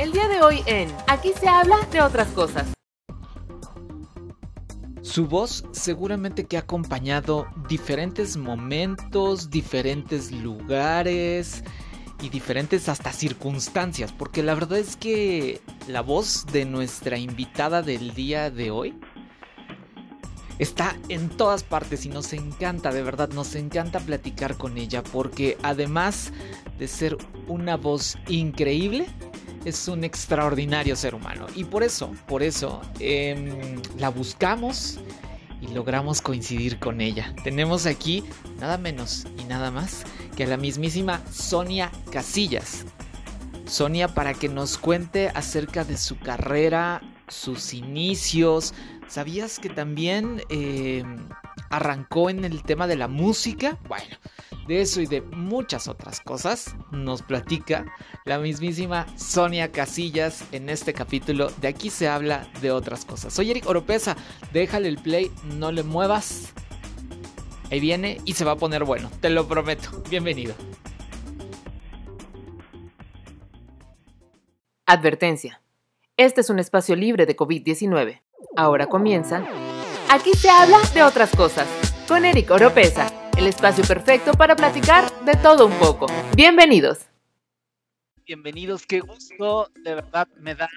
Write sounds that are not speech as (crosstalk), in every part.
El día de hoy en Aquí se habla de otras cosas. Su voz seguramente que ha acompañado diferentes momentos, diferentes lugares y diferentes hasta circunstancias, porque la verdad es que la voz de nuestra invitada del día de hoy está en todas partes y nos encanta, de verdad, nos encanta platicar con ella, porque además de ser una voz increíble, es un extraordinario ser humano. Y por eso, por eso, em, la buscamos y logramos coincidir con ella. Tenemos aquí nada menos y nada más que a la mismísima Sonia Casillas. Sonia para que nos cuente acerca de su carrera, sus inicios. ¿Sabías que también em, arrancó en el tema de la música? Bueno, de eso y de muchas otras cosas nos platica la mismísima Sonia Casillas en este capítulo. De aquí se habla de otras cosas. Soy Eric Oropesa, déjale el play, no le muevas. Ahí viene y se va a poner bueno, te lo prometo. Bienvenido. Advertencia. Este es un espacio libre de COVID-19. Ahora comienza. Aquí se habla de otras cosas. Con Eric Oropesa el espacio perfecto para platicar de todo un poco. Bienvenidos. Bienvenidos, qué gusto, de verdad me da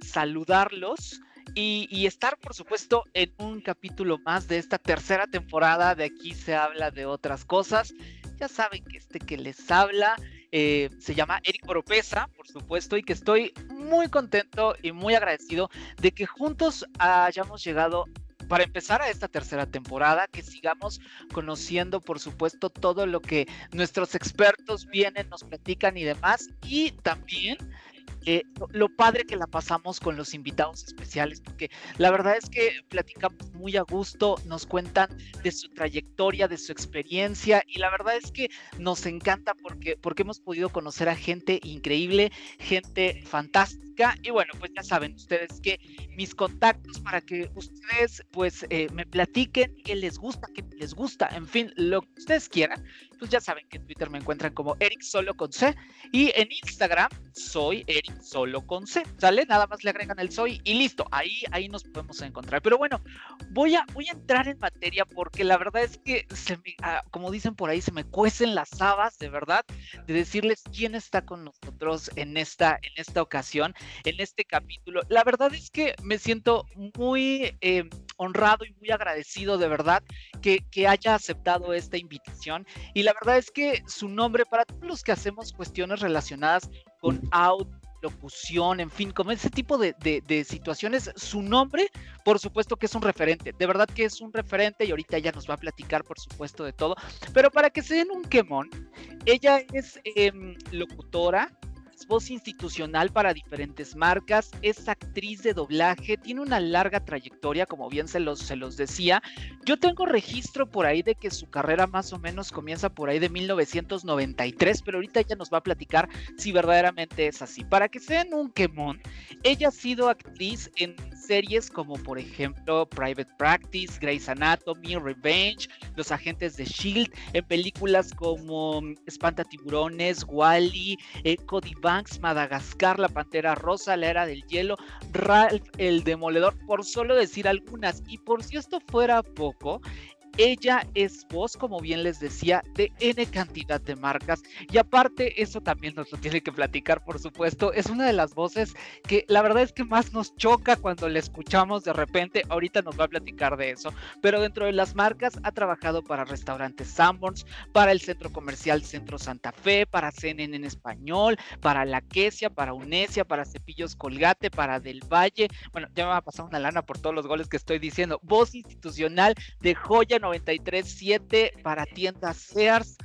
saludarlos y, estar, por supuesto, en un capítulo más de esta tercera temporada de Aquí se habla de otras cosas. Ya saben que este que les habla eh, se llama Eric Oropesa, por supuesto, y que estoy muy contento y muy agradecido de que juntos hayamos llegado para empezar a esta tercera temporada, que sigamos conociendo, por supuesto, todo lo que nuestros expertos vienen, nos platican y demás, y también lo padre que la pasamos con los invitados especiales, porque la verdad es que platicamos muy a gusto, nos cuentan de su trayectoria, de su experiencia, y la verdad es que nos encanta porque, porque hemos podido conocer a gente increíble, gente fantástica, y bueno, pues ya saben ustedes que mis contactos para que ustedes pues eh, me platiquen qué les gusta, qué les gusta, en fin, lo que ustedes quieran, pues ya saben que en Twitter me encuentran como Eric Solo con C, y en Instagram soy Eric solo con C, ¿sale? Nada más le agregan el soy y listo, ahí, ahí nos podemos encontrar. Pero bueno, voy a, voy a entrar en materia porque la verdad es que, se me, ah, como dicen por ahí, se me cuecen las habas, de verdad, de decirles quién está con nosotros en esta, en esta ocasión, en este capítulo. La verdad es que me siento muy eh, honrado y muy agradecido, de verdad, que, que haya aceptado esta invitación. Y la verdad es que su nombre, para todos los que hacemos cuestiones relacionadas con audio, locución, en fin, como ese tipo de, situaciones, su nombre, por supuesto que es un referente, de verdad que es un referente y ahorita ella nos va a platicar, por supuesto, de todo, pero para que se den un quemón, ella es em, locutora, voz institucional para diferentes marcas, es actriz de doblaje, tiene una larga trayectoria, como bien se los, se decía. Yo tengo registro por ahí de que su carrera más o menos comienza por ahí de 1993, pero ahorita ella nos va a platicar si verdaderamente es así. Para que sean un quemón, ella ha sido actriz en series como por ejemplo Private Practice, Grey's Anatomy, Revenge, Los Agentes de Shield, en películas como Espanta Tiburones, Wally, eh, Cody Banks, Madagascar, La Pantera Rosa, La Era del Hielo, Ralph el Demoledor, por solo decir algunas. Y por si esto fuera poco, ella es voz, como bien les decía, de N cantidad de marcas. Y aparte, eso también nos lo tiene que platicar, por supuesto. Es una de las voces que la verdad es que más nos choca cuando la escuchamos de repente. Ahorita nos va a platicar de eso. Pero dentro de las marcas ha trabajado para restaurantes Sanborns, para el centro comercial Centro Santa Fe, para CNN en español, para La Quesia, para Unesia, para Cepillos Colgate, para Del Valle. Bueno, ya me va a pasar una lana por todos los goles que estoy diciendo. Voz institucional de Joya 93.7 para tiendas Sears,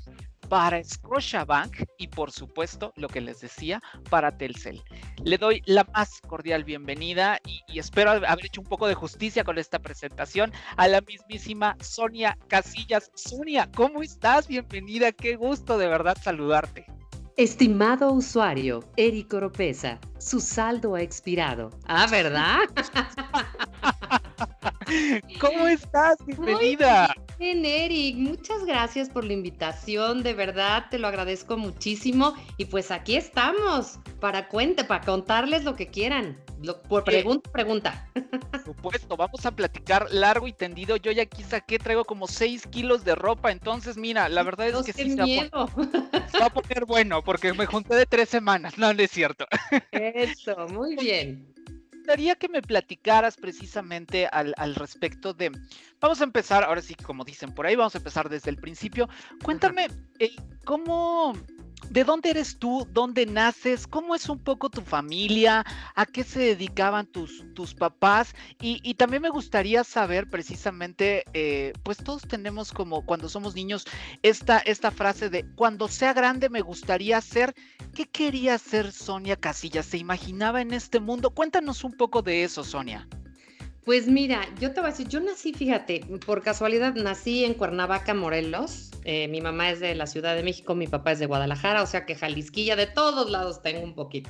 para Scotiabank y por supuesto, lo que les decía, para Telcel. Le doy la más cordial bienvenida y, y, espero haber hecho un poco de justicia con esta presentación a la mismísima Sonia Casillas. Sonia, ¿cómo estás? Bienvenida, qué gusto de verdad saludarte. Estimado usuario, Eric Oropesa, su saldo ha expirado. Ah, ¿verdad? (laughs) ¿Cómo estás? Bienvenida. bien, Eric. Muchas gracias por la invitación. De verdad, te lo agradezco muchísimo. Y pues aquí estamos para cuente, para contarles lo que quieran. por pregunta, pregunta. Por supuesto, vamos a platicar largo y tendido. Yo ya aquí saqué, traigo como 6 kilos de ropa. Entonces, mira, la verdad es que sí miedo. Se va, a poner bueno porque me junté de tres semanas. No, no es cierto. Eso, muy bien gustaría que me platicaras precisamente al, respecto de, vamos a empezar, ahora sí, como dicen por ahí, vamos a empezar desde el principio. Cuéntame, eh, ¿cómo, ¿De dónde eres tú? ¿Dónde naces? ¿Cómo es un poco tu familia? ¿A qué se dedicaban tus, tus papás? Y, también me gustaría saber precisamente, eh, pues todos tenemos como cuando somos niños esta, esta frase de cuando sea grande me gustaría ser. ¿Qué quería ser Sonia Casillas? ¿Se imaginaba en este mundo? Cuéntanos un poco de eso, Sonia. Pues mira, yo te voy a decir, yo nací, fíjate, por casualidad nací en Cuernavaca, Morelos. Eh, mi mamá es de la Ciudad de México, mi papá es de Guadalajara, o sea que Jalisquilla, de todos lados tengo un poquito.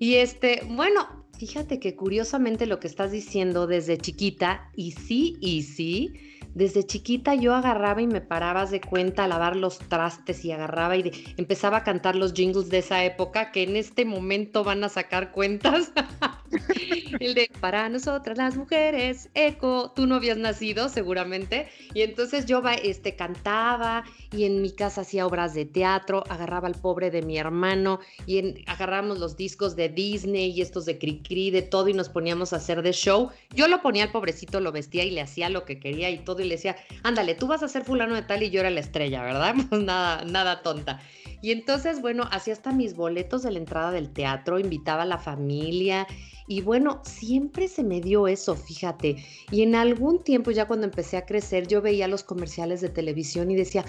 Y este, bueno, fíjate que curiosamente lo que estás diciendo desde chiquita, y sí, y sí, desde chiquita yo agarraba y me parabas de cuenta a lavar los trastes y agarraba y empezaba a cantar los jingles de esa época que en este momento van a sacar cuentas. (laughs) El de para nosotras las mujeres, eco, tú no habías nacido seguramente. Y entonces yo este, cantaba y en mi casa hacía obras de teatro, agarraba al pobre de mi hermano y en, agarramos los discos de Disney y estos de Cricri, de todo y nos poníamos a hacer de show. Yo lo ponía al pobrecito, lo vestía y le hacía lo que quería y todo y le decía, ándale, tú vas a ser fulano de tal y yo era la estrella, ¿verdad? (laughs) Pues nada, nada tonta. Y entonces, bueno, hacía hasta mis boletos de la entrada del teatro, invitaba a la familia y bueno, siempre se me dio eso, fíjate. Y en algún tiempo, ya cuando empecé a crecer, yo veía los comerciales de televisión y decía,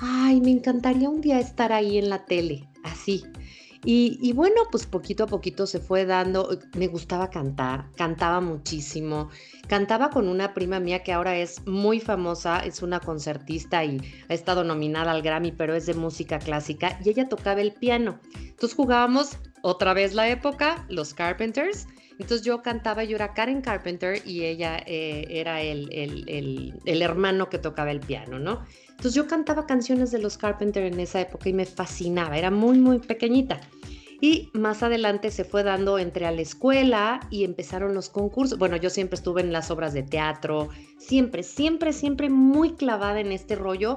ay, me encantaría un día estar ahí en la tele, así. Y, bueno, pues poquito a poquito se fue dando, me gustaba cantar, cantaba muchísimo, cantaba con una prima mía que ahora es muy famosa, es una concertista y ha estado nominada al Grammy, pero es de música clásica y ella tocaba el piano. Entonces jugábamos otra vez la época, los Carpenters. Entonces yo cantaba, yo era Karen Carpenter y ella eh, era el, el hermano que tocaba el piano, ¿no? Entonces yo cantaba canciones de los Carpenter en esa época y me fascinaba, era muy, muy pequeñita. Y más adelante se fue dando entre a la escuela y empezaron los concursos. Bueno, yo siempre estuve en las obras de teatro, siempre, siempre, siempre muy clavada en este rollo.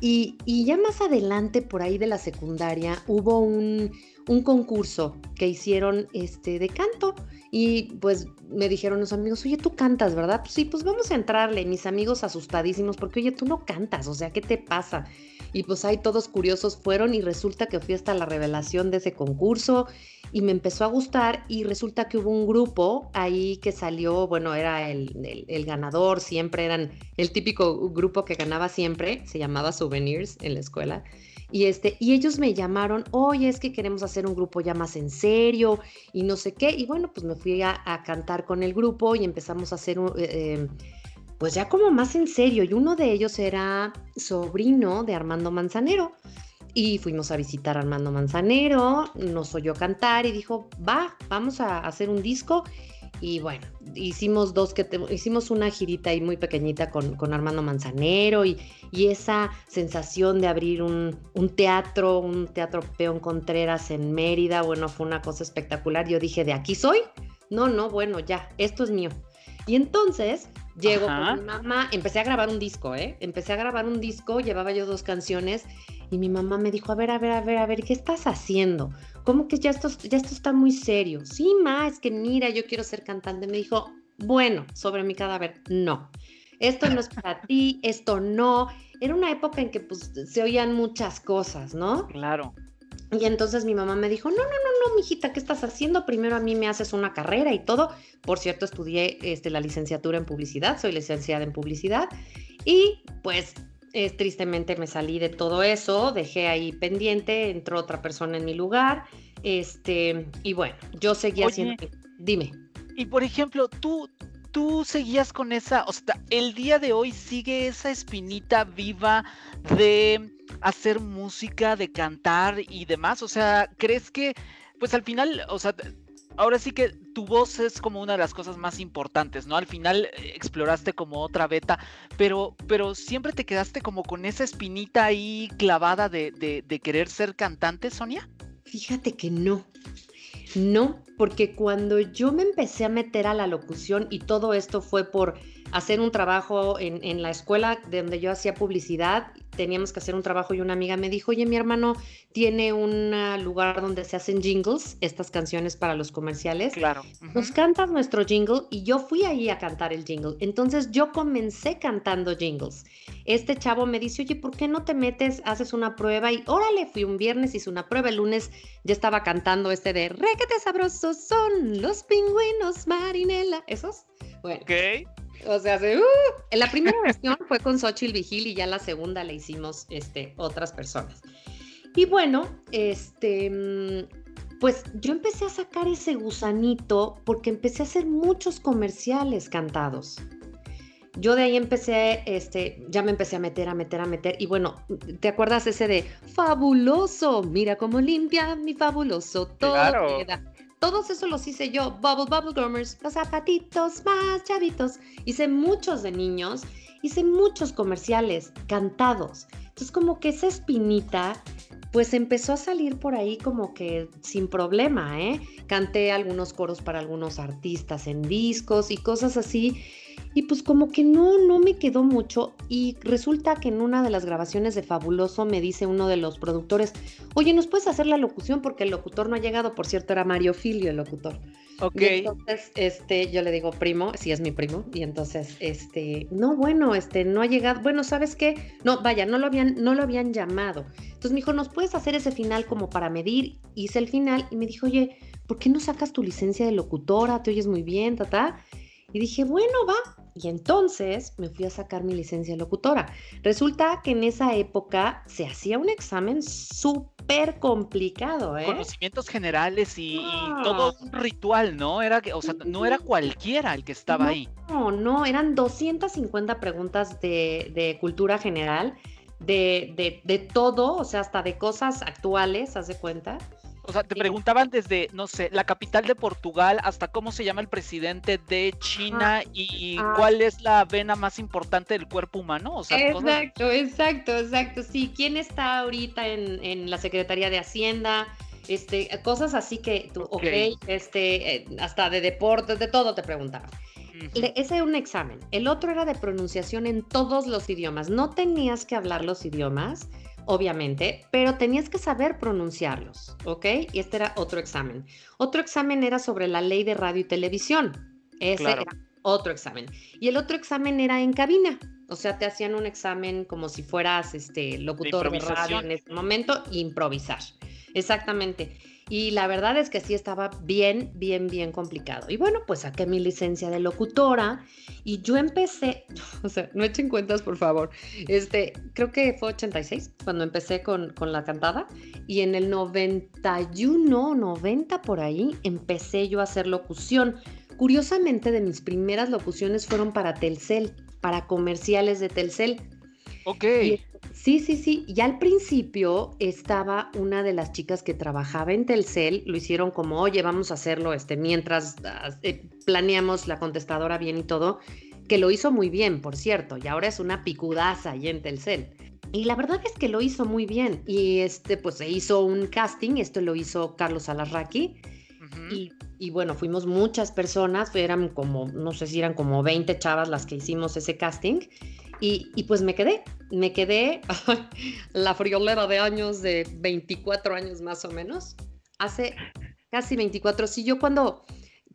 Y, y ya más adelante, por ahí de la secundaria, hubo un, un concurso que hicieron este, de canto y pues me dijeron los amigos, oye, tú cantas, ¿verdad? Pues sí, pues vamos a entrarle. Mis amigos asustadísimos porque, oye, tú no cantas, o sea, ¿qué te pasa? Y pues ahí todos curiosos fueron y resulta que fui hasta la revelación de ese concurso y me empezó a gustar y resulta que hubo un grupo ahí que salió, bueno, era el, el ganador, siempre eran el típico grupo que ganaba siempre, se llamaba Souvenirs en la escuela. Y, este, y ellos me llamaron, oye, es que queremos hacer un grupo ya más en serio y no sé qué. Y bueno, pues me fui a, cantar con el grupo y empezamos a hacer, un, eh, em, pues ya como más en serio. Y uno de ellos era sobrino de Armando Manzanero. Y fuimos a visitar a Armando Manzanero, nos oyó cantar y dijo, va, vamos a hacer un disco y bueno, hicimos dos que hicimos una girita ahí muy pequeñita con, con Armando Manzanero y, y, esa sensación de abrir un, un, teatro, un teatro Peón Contreras en Mérida, bueno, fue una cosa espectacular. Yo dije, ¿de aquí soy? No, no, bueno, ya, esto es mío. Y entonces llego con mi mamá, empecé a grabar un disco, ¿eh? Empecé a grabar un disco, llevaba yo dos canciones y mi mamá me dijo, a ver, a ver, a ver, a ver, ¿qué estás haciendo? ¿Cómo que ya esto, ya esto está muy serio? Sí, ma, es que mira, yo quiero ser cantante. Me dijo, bueno, sobre mi cadáver, no. Esto no es para (laughs) ti, esto no. Era una época en que pues se oían muchas cosas, ¿no? Claro. Y entonces mi mamá me dijo, no, no, no, no, mijita, ¿qué estás haciendo? Primero a mí me haces una carrera y todo. Por cierto, estudié este, la licenciatura en publicidad, soy licenciada en publicidad. Y pues tristemente me salí de todo eso, dejé ahí pendiente, entró otra persona en mi lugar, este, y bueno, yo seguía haciendo... Dime. Y por ejemplo, tú, tú seguías con esa, o sea, el día de hoy sigue esa espinita viva de hacer música, de cantar y demás, o sea, ¿crees que, pues al final, o sea, ahora sí que tu voz es como una de las cosas más importantes, ¿no? Al final eh, exploraste como otra beta, pero, pero siempre te quedaste como con esa espinita ahí clavada de, de querer ser cantante, Sonia. Fíjate que no. No, porque cuando yo me empecé a meter a la locución y todo esto fue por hacer un trabajo en, en, la escuela donde yo hacía publicidad, teníamos que hacer un trabajo y una amiga me dijo, oye, mi hermano tiene un lugar donde se hacen jingles, estas canciones para los comerciales. Claro. Nos cantas nuestro jingle y yo fui ahí a cantar el jingle. Entonces yo comencé cantando jingles. Este chavo me dice, oye, ¿por qué no te metes, haces una prueba? Y órale, fui un viernes, hice una prueba, el lunes ya estaba cantando este de, requete sabrosos son los pingüinos marinela. ¿Esos? Bueno. Ok. O sea, se, uh, la primera versión fue con Xochitl Vigil y ya la segunda la hicimos este, otras personas. Y bueno, este, mm, pues yo empecé a sacar ese gusanito porque empecé a hacer muchos comerciales cantados. Yo de ahí empecé, este, ya me empecé a meter, a meter, a meter. Y bueno, ¿te acuerdas ese de fabuloso? Mira cómo limpia mi fabuloso. Todo claro. queda todos eso los hice yo, Bubble Bubble Gummers, los zapatitos más chavitos. Hice muchos de niños, hice muchos comerciales cantados. Entonces como que esa espinita pues empezó a salir por ahí como que sin problema, ¿eh? Canté algunos coros para algunos artistas en discos y cosas así. Y pues como que no, no me quedó mucho y resulta que en una de las grabaciones de Fabuloso me dice uno de los productores, oye, ¿nos puedes hacer la locución? Porque el locutor no ha llegado, por cierto, era Mario Filio el locutor. Ok. Entonces, este, yo le digo, primo, si es mi primo, y entonces, este, no, bueno, este, no ha llegado, bueno, ¿sabes qué? No, vaya, no lo habían, no lo habían llamado. Entonces me dijo, ¿nos puedes hacer ese final como para medir? Hice el final y me dijo, oye, ¿por qué no sacas tu licencia de locutora? Te oyes muy bien, ta, Y dije, bueno, va, y entonces me fui a sacar mi licencia de locutora. Resulta que en esa época se hacía un examen súper complicado, ¿eh? Conocimientos generales y, y, todo un ritual, ¿no? Era que, o sea, no era cualquiera el que estaba no, ahí. No, no, eran 250 preguntas de, de cultura general, de, de, de, todo, o sea, hasta de cosas actuales, haz de cuenta. O sea, te preguntaban desde, no sé, la capital de Portugal hasta cómo se llama el presidente de China ah, y ah. cuál es la vena más importante del cuerpo humano. O sea, exacto, cosas... exacto, exacto. Sí, ¿quién está ahorita en, en, la Secretaría de Hacienda? Este, cosas así que tú, ok, okay este, eh, hasta de deportes, de todo te preguntaban. Ese era un examen. El otro era de pronunciación en todos los idiomas. No tenías que hablar los idiomas obviamente, pero tenías que saber pronunciarlos, ¿ok? Y este era otro examen. Otro examen era sobre la ley de radio y televisión. Ese claro. era otro examen. Y el otro examen era en cabina. O sea, te hacían un examen como si fueras este locutor de, de radio en ese momento, improvisar. Exactamente. Y la verdad es que sí estaba bien, bien, bien complicado. Y bueno, pues saqué mi licencia de locutora y yo empecé, (laughs) o sea, no echen cuentas, por favor. Este, creo que fue 86 cuando empecé con, con la cantada y en el 91, 90 por ahí, empecé yo a hacer locución. Curiosamente, de mis primeras locuciones fueron para Telcel, para comerciales de Telcel. Ok. Sí, sí, sí. Y al principio estaba una de las chicas que trabajaba en Telcel, lo hicieron como, oye, vamos a hacerlo este, mientras eh, planeamos la contestadora bien y todo, que lo hizo muy bien, por cierto, y ahora es una picudaza ahí en Telcel. Y la verdad es que lo hizo muy bien. Y este, pues se hizo un casting, esto lo hizo Carlos Alarraqui. Uh -huh. y, y, bueno, fuimos muchas personas, eran como, no sé si eran como 20 chavas las que hicimos ese casting. Y, y, pues me quedé, me quedé (laughs) la friolera de años, de 24 años más o menos, hace casi 24. Sí, yo cuando,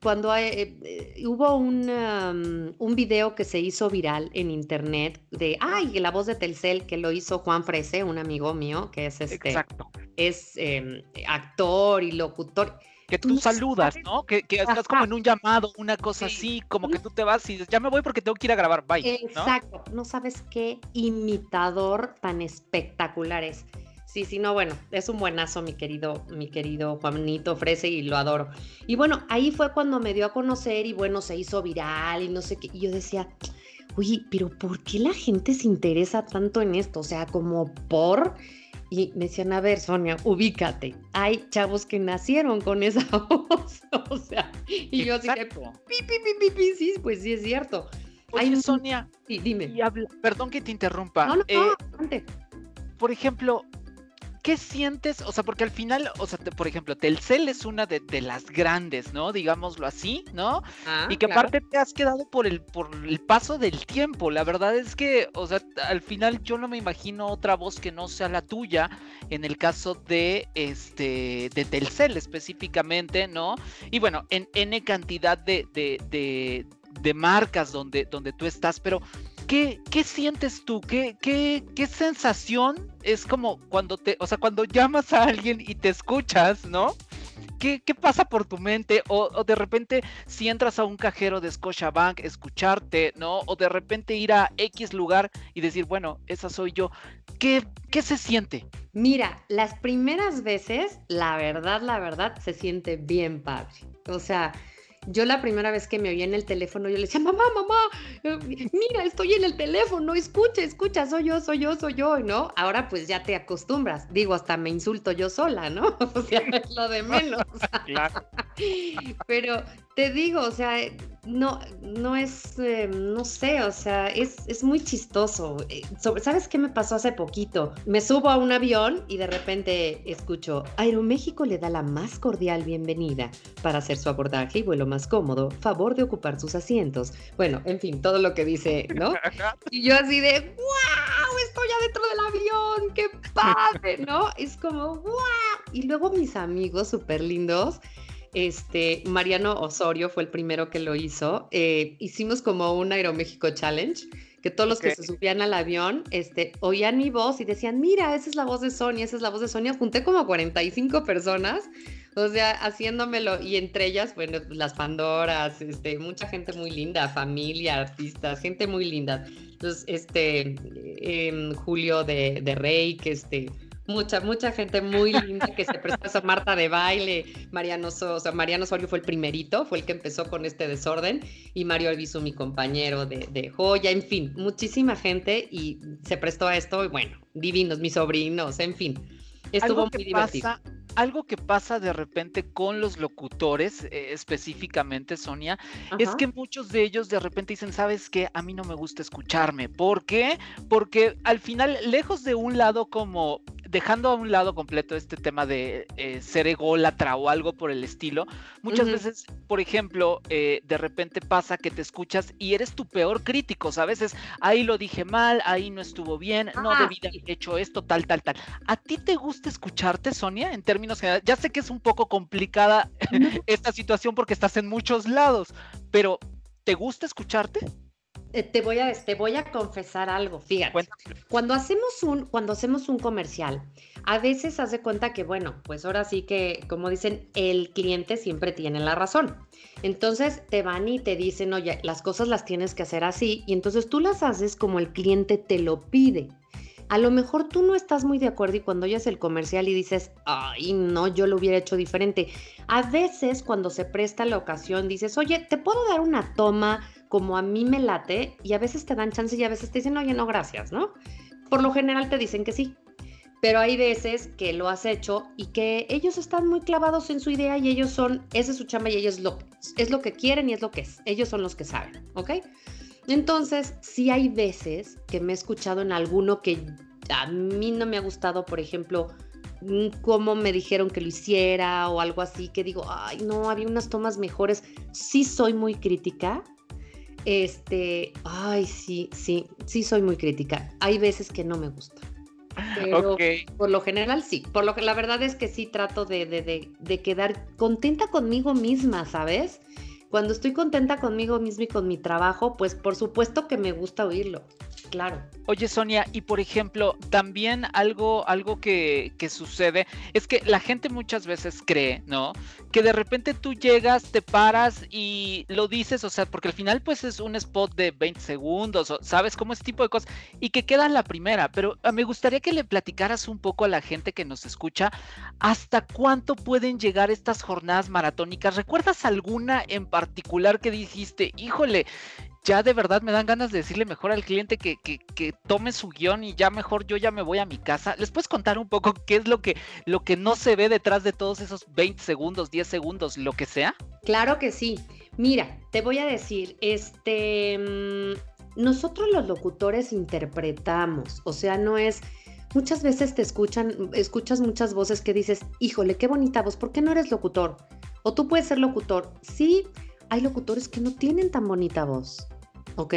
cuando eh, eh, hubo un, um, un video que se hizo viral en internet de, ay, la voz de Telcel que lo hizo Juan Frese, un amigo mío que es este, Exacto. es eh, actor y locutor que tú, saludas? ¿no? Que, que estás como en un llamado, una cosa sí. así, como que tú te vas y dices, ya me voy porque tengo que ir a grabar, bye. Exacto, no, ¿no sabes qué imitador tan espectacular es. Sí, sí, no, bueno, es un buenazo, mi querido, mi querido Juanito Frese, y lo adoro. Y bueno, ahí fue cuando me dio a conocer y bueno, se hizo viral y no sé qué. Y yo decía, oye, pero ¿por qué la gente se interesa tanto en esto? O sea, como por y me decían, a ver, Sonia, ubícate. Hay chavos que nacieron con esa (laughs) voz. o sea, y yo así de, pi, pi, pi, sí, pues sí es cierto. Oye, Sonia, sí, dime. perdón que te interrumpa. No, no, eh, Por ejemplo, ¿qué sientes? O sea, porque al final, o sea, por ejemplo, Telcel es una de, las grandes, ¿no? Digámoslo así, ¿no? Ah, y que aparte te has quedado por el, por el paso del tiempo. La verdad es que, o sea, al final yo no me imagino otra voz que no sea la tuya en el caso de este de Telcel específicamente, ¿no? Y bueno, en N cantidad de, de, de marcas donde, donde tú estás, pero ¿qué, qué sientes tú? ¿Qué, qué, ¿Qué sensación es como cuando te, o sea, cuando llamas a alguien y te escuchas, ¿no? ¿Qué, qué pasa por tu mente? O, de repente, si entras a un cajero de Scotiabank, escucharte, ¿no? O de repente ir a X lugar y decir, bueno, esa soy yo. ¿Qué, qué se siente? Mira, las primeras veces, la verdad, la verdad, se siente bien padre. O sea, yo la primera vez que me oía en el teléfono, yo le decía, mamá, mamá, eh, mira, estoy en el teléfono, escucha, escucha, soy yo, soy yo, soy yo, ¿no? Ahora pues ya te acostumbras, digo, hasta me insulto yo sola, ¿no? (laughs) O sea, es lo de menos. (laughs) claro. Pero te digo, o sea, no, no es, eh, no sé, o sea, es, es muy chistoso. Eh, ¿Sabes qué me pasó hace poquito? Me subo a un avión y de repente escucho, Aeroméxico le da la más cordial bienvenida para hacer su abordaje y vuelo más cómodo, favor de ocupar sus asientos. Bueno, en fin, todo lo que dice, ¿no? (laughs) Y yo así de, wow, estoy adentro del avión, qué padre, ¿no? Es como, wow. Y luego mis amigos súper lindos este, Mariano Osorio fue el primero que lo hizo. Eh, hicimos como un Aeroméxico Challenge, que todos los que se subían al avión este, oían mi voz y decían, mira, esa es la voz de Sonia, esa es la voz de Sonia. Junté como 45 personas, o sea, haciéndomelo, y entre ellas, bueno, las Pandoras, este, mucha gente muy linda, familia, artistas, gente muy linda. Entonces, este, em, Julio de, de Rey, que este mucha, mucha gente muy linda que se prestó a Marta de baile. Mariano, o sea, Mariano Osorio fue el primerito, fue el que empezó con este desorden. Y Mario Alviso, mi compañero de, de, joya, en fin, muchísima gente y se prestó a esto. Y bueno, divinos, mis sobrinos, en fin. Estuvo muy divertido algo que pasa de repente con los locutores, eh, específicamente, Sonia, es que muchos de ellos de repente dicen, ¿sabes qué? A mí no me gusta escucharme. ¿Por qué? Porque al final, lejos de un lado como dejando a un lado completo este tema de eh, ser ególatra o algo por el estilo, muchas veces, por ejemplo, eh, de repente pasa que te escuchas y eres tu peor crítico, ¿sabes? Es, ahí lo dije mal, ahí no estuvo bien, no debí haber hecho esto, tal, tal, tal. ¿A ti te gusta escucharte, Sonia, en términos generales? Ya sé que es un poco complicada (laughs) esta situación porque estás en muchos lados, pero ¿te gusta escucharte? Eh, te voy a, te voy a confesar algo, fíjate. Cuando hacemos un, cuando hacemos un comercial, a veces hace cuenta que, bueno, pues ahora sí que, como dicen, el cliente siempre tiene la razón. Entonces te van y te dicen, oye, las cosas las tienes que hacer así, y entonces tú las haces como el cliente te lo pide. A lo mejor tú no estás muy de acuerdo y cuando oyes el comercial y dices, ay, no, yo lo hubiera hecho diferente. A veces cuando se presta la ocasión dices, oye, ¿te puedo dar una toma? Como a mí me late y a veces te dan chance y a veces te dicen, oye, no, gracias, ¿no? Por lo general te dicen que sí, pero hay veces que lo has hecho y que ellos están muy clavados en su idea y ellos son, ese es su chamba y ellos lo, es lo que quieren y es lo que es, ellos son los que saben, ¿ok? Entonces, sí hay veces que me he escuchado en alguno que a mí no me ha gustado, por ejemplo, cómo me dijeron que lo hiciera o algo así, que digo, ay, no, había unas tomas mejores. Sí soy muy crítica, este, ay, sí, sí, sí soy muy crítica. Hay veces que no me gusta. (laughs) Pero por lo general sí. Por lo que la verdad es que sí trato de, de, de, quedar contenta conmigo misma, ¿sabes? Cuando estoy contenta conmigo misma y con mi trabajo, pues por supuesto que me gusta oírlo. Claro. Oye, Sonia, y por ejemplo, también algo, algo que, sucede es que la gente muchas veces cree, ¿no? Que de repente tú llegas, te paras y lo dices, o sea, porque al final pues es un spot de 20 segundos, ¿sabes? Como ese tipo de cosas, y que queda la primera, pero ah, me gustaría que le platicaras un poco a la gente que nos escucha hasta cuánto pueden llegar estas jornadas maratónicas. ¿Recuerdas alguna en particular que dijiste, híjole, ya de verdad me dan ganas de decirle mejor al cliente que, que, tome su guion y ya mejor yo ya me voy a mi casa. ¿Les puedes contar un poco qué es lo que, lo que no se ve detrás de todos esos 20 segundos, 10 segundos, lo que sea? Claro que sí. Mira, te voy a decir, este, mm, nosotros los locutores interpretamos, o sea, no es, muchas veces te escuchan, escuchas muchas voces que dices, híjole, qué bonita voz, ¿por qué no eres locutor? O tú puedes ser locutor. Sí, hay locutores que no tienen tan bonita voz, ¿ok?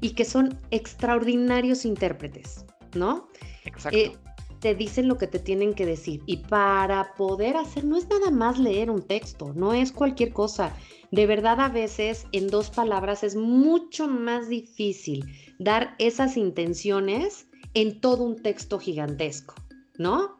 Y que son extraordinarios intérpretes, ¿no? Exacto. Eh, te dicen lo que te tienen que decir. Y para poder hacer, no es nada más leer un texto, no es cualquier cosa. De verdad, a veces en dos palabras es mucho más difícil dar esas intenciones en todo un texto gigantesco, ¿no?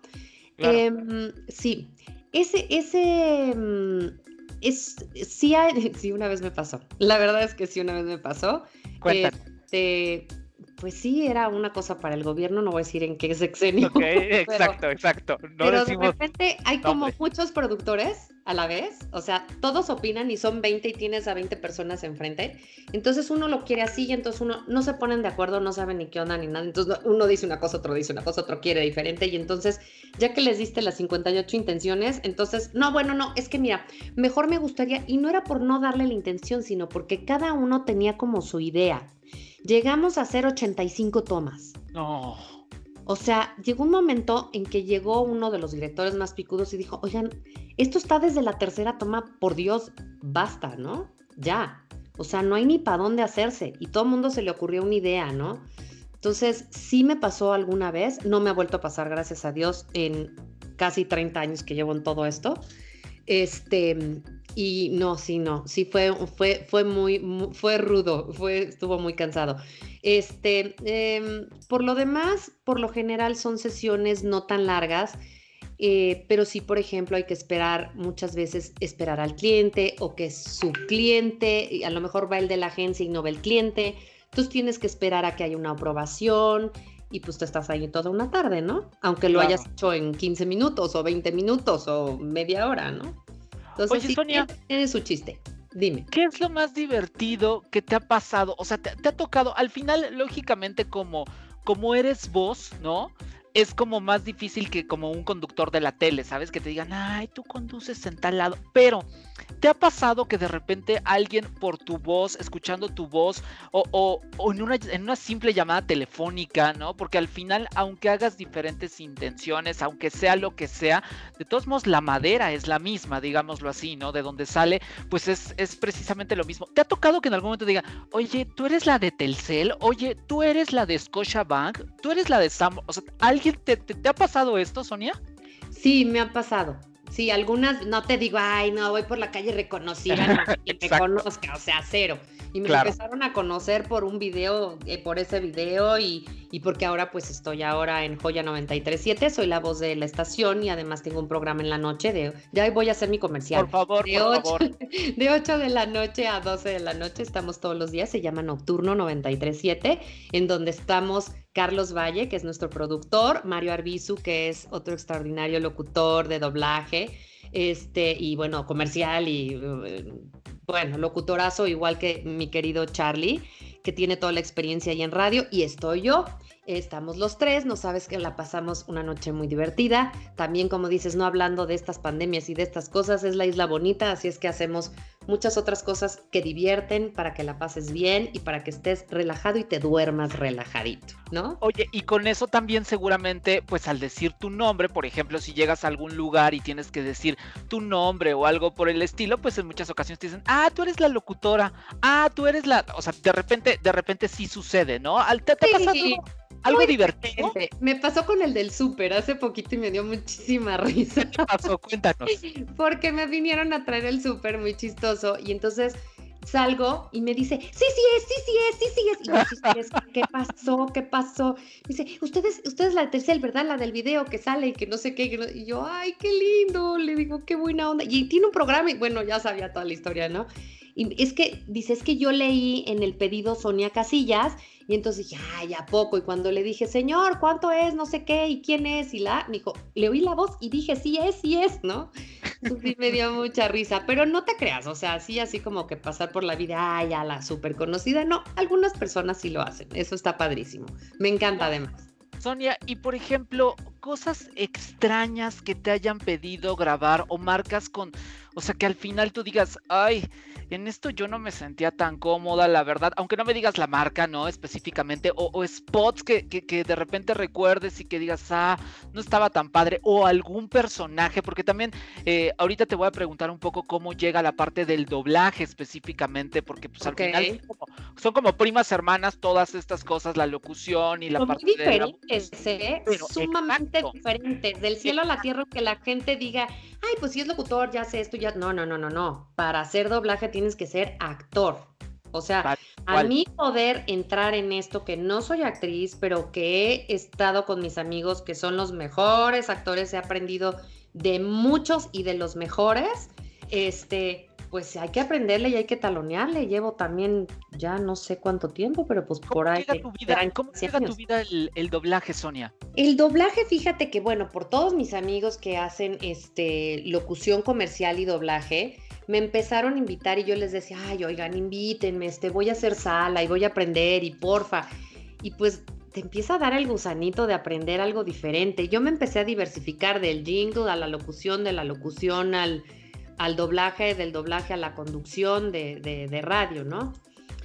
Em, sí, ese, ese, mm, es, sí, (laughs) sí, una vez me pasó. La verdad es que sí, una vez me pasó. Cuéntame. Este, pues sí, era una cosa para el gobierno, no voy a decir en qué sexenio. Ok, (laughs) exacto, exacto. pero de repente hay como muchos productores a la vez, o sea, todos opinan y son 20 y tienes a 20 personas enfrente. Entonces uno lo quiere así y entonces uno no se ponen de acuerdo, no saben ni qué onda ni nada. Entonces uno dice una cosa, otro dice una cosa, otro quiere diferente. Y entonces, ya que les diste las 58 intenciones, entonces, no, bueno, no, es que mira, mejor me gustaría, y no era por no darle la intención, sino porque cada uno tenía como su idea. Llegamos a hacer 85 tomas. No. O sea, llegó un momento en que llegó uno de los directores más picudos y dijo, oigan, esto está desde la tercera toma, por Dios, basta, ¿no? Ya. O sea, no hay ni para dónde hacerse. Y todo el mundo se le ocurrió una idea, ¿no? Entonces, sí me pasó alguna vez, no me ha vuelto a pasar, gracias a Dios, en casi 30 años que llevo en todo esto. Este, y no, sí, no, sí fue, fue, fue muy, fue rudo, fue, estuvo muy cansado. Este, em, por lo demás, por lo general son sesiones no tan largas, eh, pero sí, por ejemplo, hay que esperar muchas veces esperar al cliente o que su cliente, a lo mejor va el de la agencia y no va el cliente, entonces tienes que esperar a que haya una aprobación y pues tú estás ahí toda una tarde, ¿no? Aunque lo hayas hecho en 15 minutos o 20 minutos o media hora, ¿no? Entonces, Oye, Sonia, tiene su chiste. Dime. ¿Qué es lo más divertido que te ha pasado? O sea, te, te, ha tocado, al final, lógicamente, como, como eres vos, ¿no? es como más difícil que como un conductor de la tele, ¿sabes? Que te digan, ay, tú conduces en tal lado. Pero, ¿te ha pasado que de repente alguien por tu voz, escuchando tu voz, o, en, una, simple llamada telefónica, ¿no? Porque al final, aunque hagas diferentes intenciones, aunque sea lo que sea, de todos modos la madera es la misma, digámoslo así, ¿no? De donde sale, pues es, es precisamente lo mismo. ¿Te ha tocado que en algún momento diga, oye, tú eres la de Telcel, oye, tú eres la de Scotiabank, tú eres la de Sam, o sea, alguien ¿Te, ha pasado esto, Sonia? Sí, me ha pasado. Sí, algunas, no te digo, ay, no, voy por la calle reconocida, (laughs) que me conozca, o sea, cero. Y me empezaron a conocer por un video, eh, por ese video y, y, porque ahora pues estoy ahora en Joya 937, soy la voz de la estación y además tengo un programa en la noche de, ya voy a hacer mi comercial. Por favor, de por 8, favor. (laughs) De 8 de la noche a 12 de la noche estamos todos los días, se llama Nocturno 937, en donde estamos Carlos Valle, que es nuestro productor, Mario Arbizu, que es otro extraordinario locutor de doblaje, este, y bueno, comercial y eh, bueno, locutorazo, igual que mi querido Charlie, que tiene toda la experiencia ahí en radio, y estoy yo. Estamos los tres, no sabes que la pasamos una noche muy divertida. También, como dices, no hablando de estas pandemias y de estas cosas, es la isla bonita, así es que hacemos muchas otras cosas que divierten para que la pases bien y para que estés relajado y te duermas relajadito, ¿no? Oye, y con eso también seguramente, pues al decir tu nombre, por ejemplo, si llegas a algún lugar y tienes que decir tu nombre o algo por el estilo, pues en muchas ocasiones te dicen, ah, tú eres la locutora, ah, tú eres la, o sea, de repente, de repente sí sucede, ¿no? ¿Te, te sí. pasado algo divertido. Me pasó con el del súper hace poquito y me dio muchísima (laughs) risa. ¿Qué pasó? Cuéntanos. Porque me vinieron a traer el súper muy chistoso y entonces salgo y me dice, sí, sí es, sí, sí es, sí, sí es. Y yo, sí, sí es, (laughs) ¿qué pasó? ¿Qué pasó? Me dice, ustedes, ustedes la tercera, ¿verdad? La del video que sale y que no sé qué. Y yo, ay, qué lindo. Le digo, qué buena onda. Y tiene un programa y bueno, ya sabía toda la historia, ¿no? Y es que, dice, es que yo leí en el pedido Sonia Casillas y entonces dije, ay, ¿a poco? Y cuando le dije, señor, ¿cuánto es? No sé qué, ¿y quién es? Y la, me dijo, le oí la voz y dije, sí es, sí es, ¿no? sí me dio mucha risa, pero no te creas, o sea, sí así como que pasar por la vida, ay, a la súper conocida, no, algunas personas sí lo hacen, eso está padrísimo, me encanta además. Sonia, y por ejemplo, cosas extrañas que te hayan pedido grabar o marcas con, o sea, que al final tú digas, ay, en esto yo no me sentía tan cómoda, la verdad, aunque no me digas la marca, ¿no? Específicamente, o, spots que, que, de repente recuerdes y que digas, ah, no estaba tan padre, o algún personaje, porque también eh, ahorita te voy a preguntar un poco cómo llega la parte del doblaje específicamente, porque pues al final son como, primas hermanas todas estas cosas, la locución y la parte diferentes, ¿eh? Sumamente diferentes, del cielo a la tierra, que la gente diga, ay, pues si es locutor, ya sé esto, ya, no, no, no, no, no, para hacer doblaje tienes que ser actor. O sea, a mí poder entrar en esto, que no soy actriz, pero que he estado con mis amigos que son los mejores actores, he aprendido de muchos y de los mejores, este, pues hay que aprenderle y hay que talonearle. Llevo también ya no sé cuánto tiempo, pero pues por ahí. tu vida, ¿Cómo llega tu vida el, el, doblaje, Sonia? El doblaje, fíjate que, bueno, por todos mis amigos que hacen este locución comercial y doblaje, me empezaron a invitar y yo les decía, ay, oigan, invítenme, este, voy a hacer sala y voy a aprender y porfa. Y pues te empieza a dar el gusanito de aprender algo diferente. Yo me empecé a diversificar del jingle a la locución, de la locución al, al doblaje, del doblaje a la conducción de, de, radio, ¿no?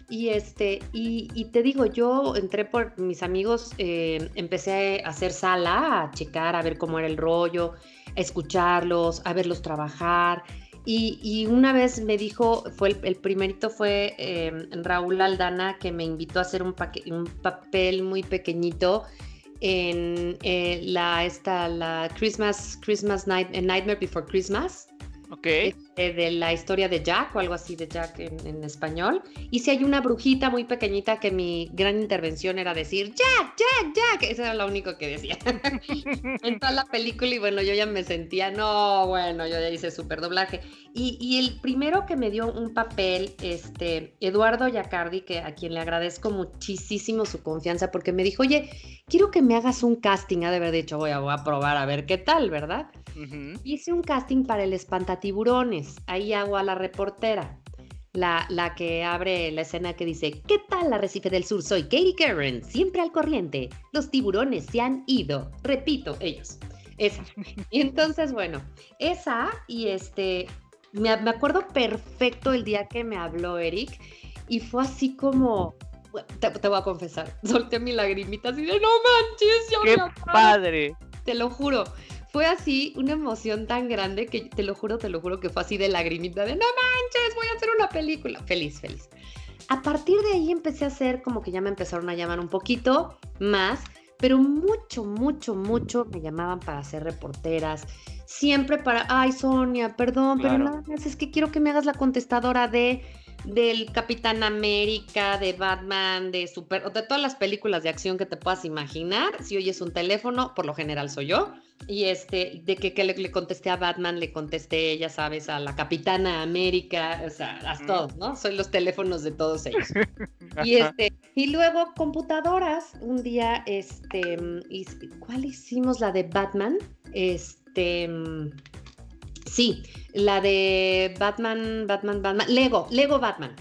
Y, este, y, te digo, yo entré por mis amigos, eh, empecé a hacer sala, a checar, a ver cómo era el rollo, a escucharlos, a verlos trabajar. Y, una vez me dijo, fue el, primerito fue em, Raúl Aldana que me invitó a hacer un, un papel muy pequeñito en eh, la, esta, la Christmas, Christmas Night, Nightmare Before Christmas. Ok. Este, de la historia de Jack o algo así de Jack en, español. Y si hay una brujita muy pequeñita que mi gran intervención era decir Jack, Jack, Jack. Eso era lo único que decía (laughs) en toda la película. Y bueno, yo ya me sentía, no, bueno, yo ya hice súper doblaje. Y, y, el primero que me dio un papel, este, Eduardo Yacardi, que a quien le agradezco muchísimo su confianza, porque me dijo, oye, quiero que me hagas un casting. Ha de haber dicho, voy a, voy a probar a ver qué tal, ¿verdad? Hice un casting para el espantatiburones. Ahí hago a la reportera. La, la, que abre la escena que dice, ¿qué tal Arrecife del Sur? Soy Katie Karen, siempre al corriente. Los tiburones se han ido. Repito, ellos. Esa. Y entonces, bueno, esa y este, me, acuerdo perfecto el día que me habló Eric y fue así como, te, voy a confesar, (laughs) solté mi lagrimita así de, no manches, ya ¡Qué padre! Te lo juro fue así una emoción tan grande que te lo juro, te lo juro que fue así de lagrimita de no manches, voy a hacer una película. Feliz, feliz. A partir de ahí empecé a hacer como que ya me empezaron a llamar un poquito más, pero mucho, mucho, mucho me llamaban para hacer reporteras. Siempre para, ay Sonia, perdón, pero nada más es que quiero que me hagas la contestadora de del Capitán América, de Batman, de Super, de todas las películas de acción que te puedas imaginar. Si oyes un teléfono, por lo general soy yo. Y este, de que, le, contesté a Batman, le contesté, ya sabes, a la Capitana América, o sea, a todos, ¿no? Soy los teléfonos de todos ellos. (laughs) y este, y luego computadoras, un día, este, ¿cuál hicimos? La de Batman, este, sí, la de Batman, Batman, Batman, Lego, Lego Batman.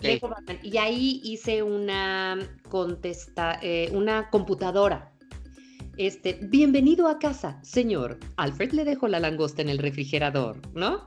Lego Batman. Y ahí hice una contesta, eh, una computadora este, bienvenido a casa, señor. Alfred le dejó la langosta en el refrigerador, ¿no?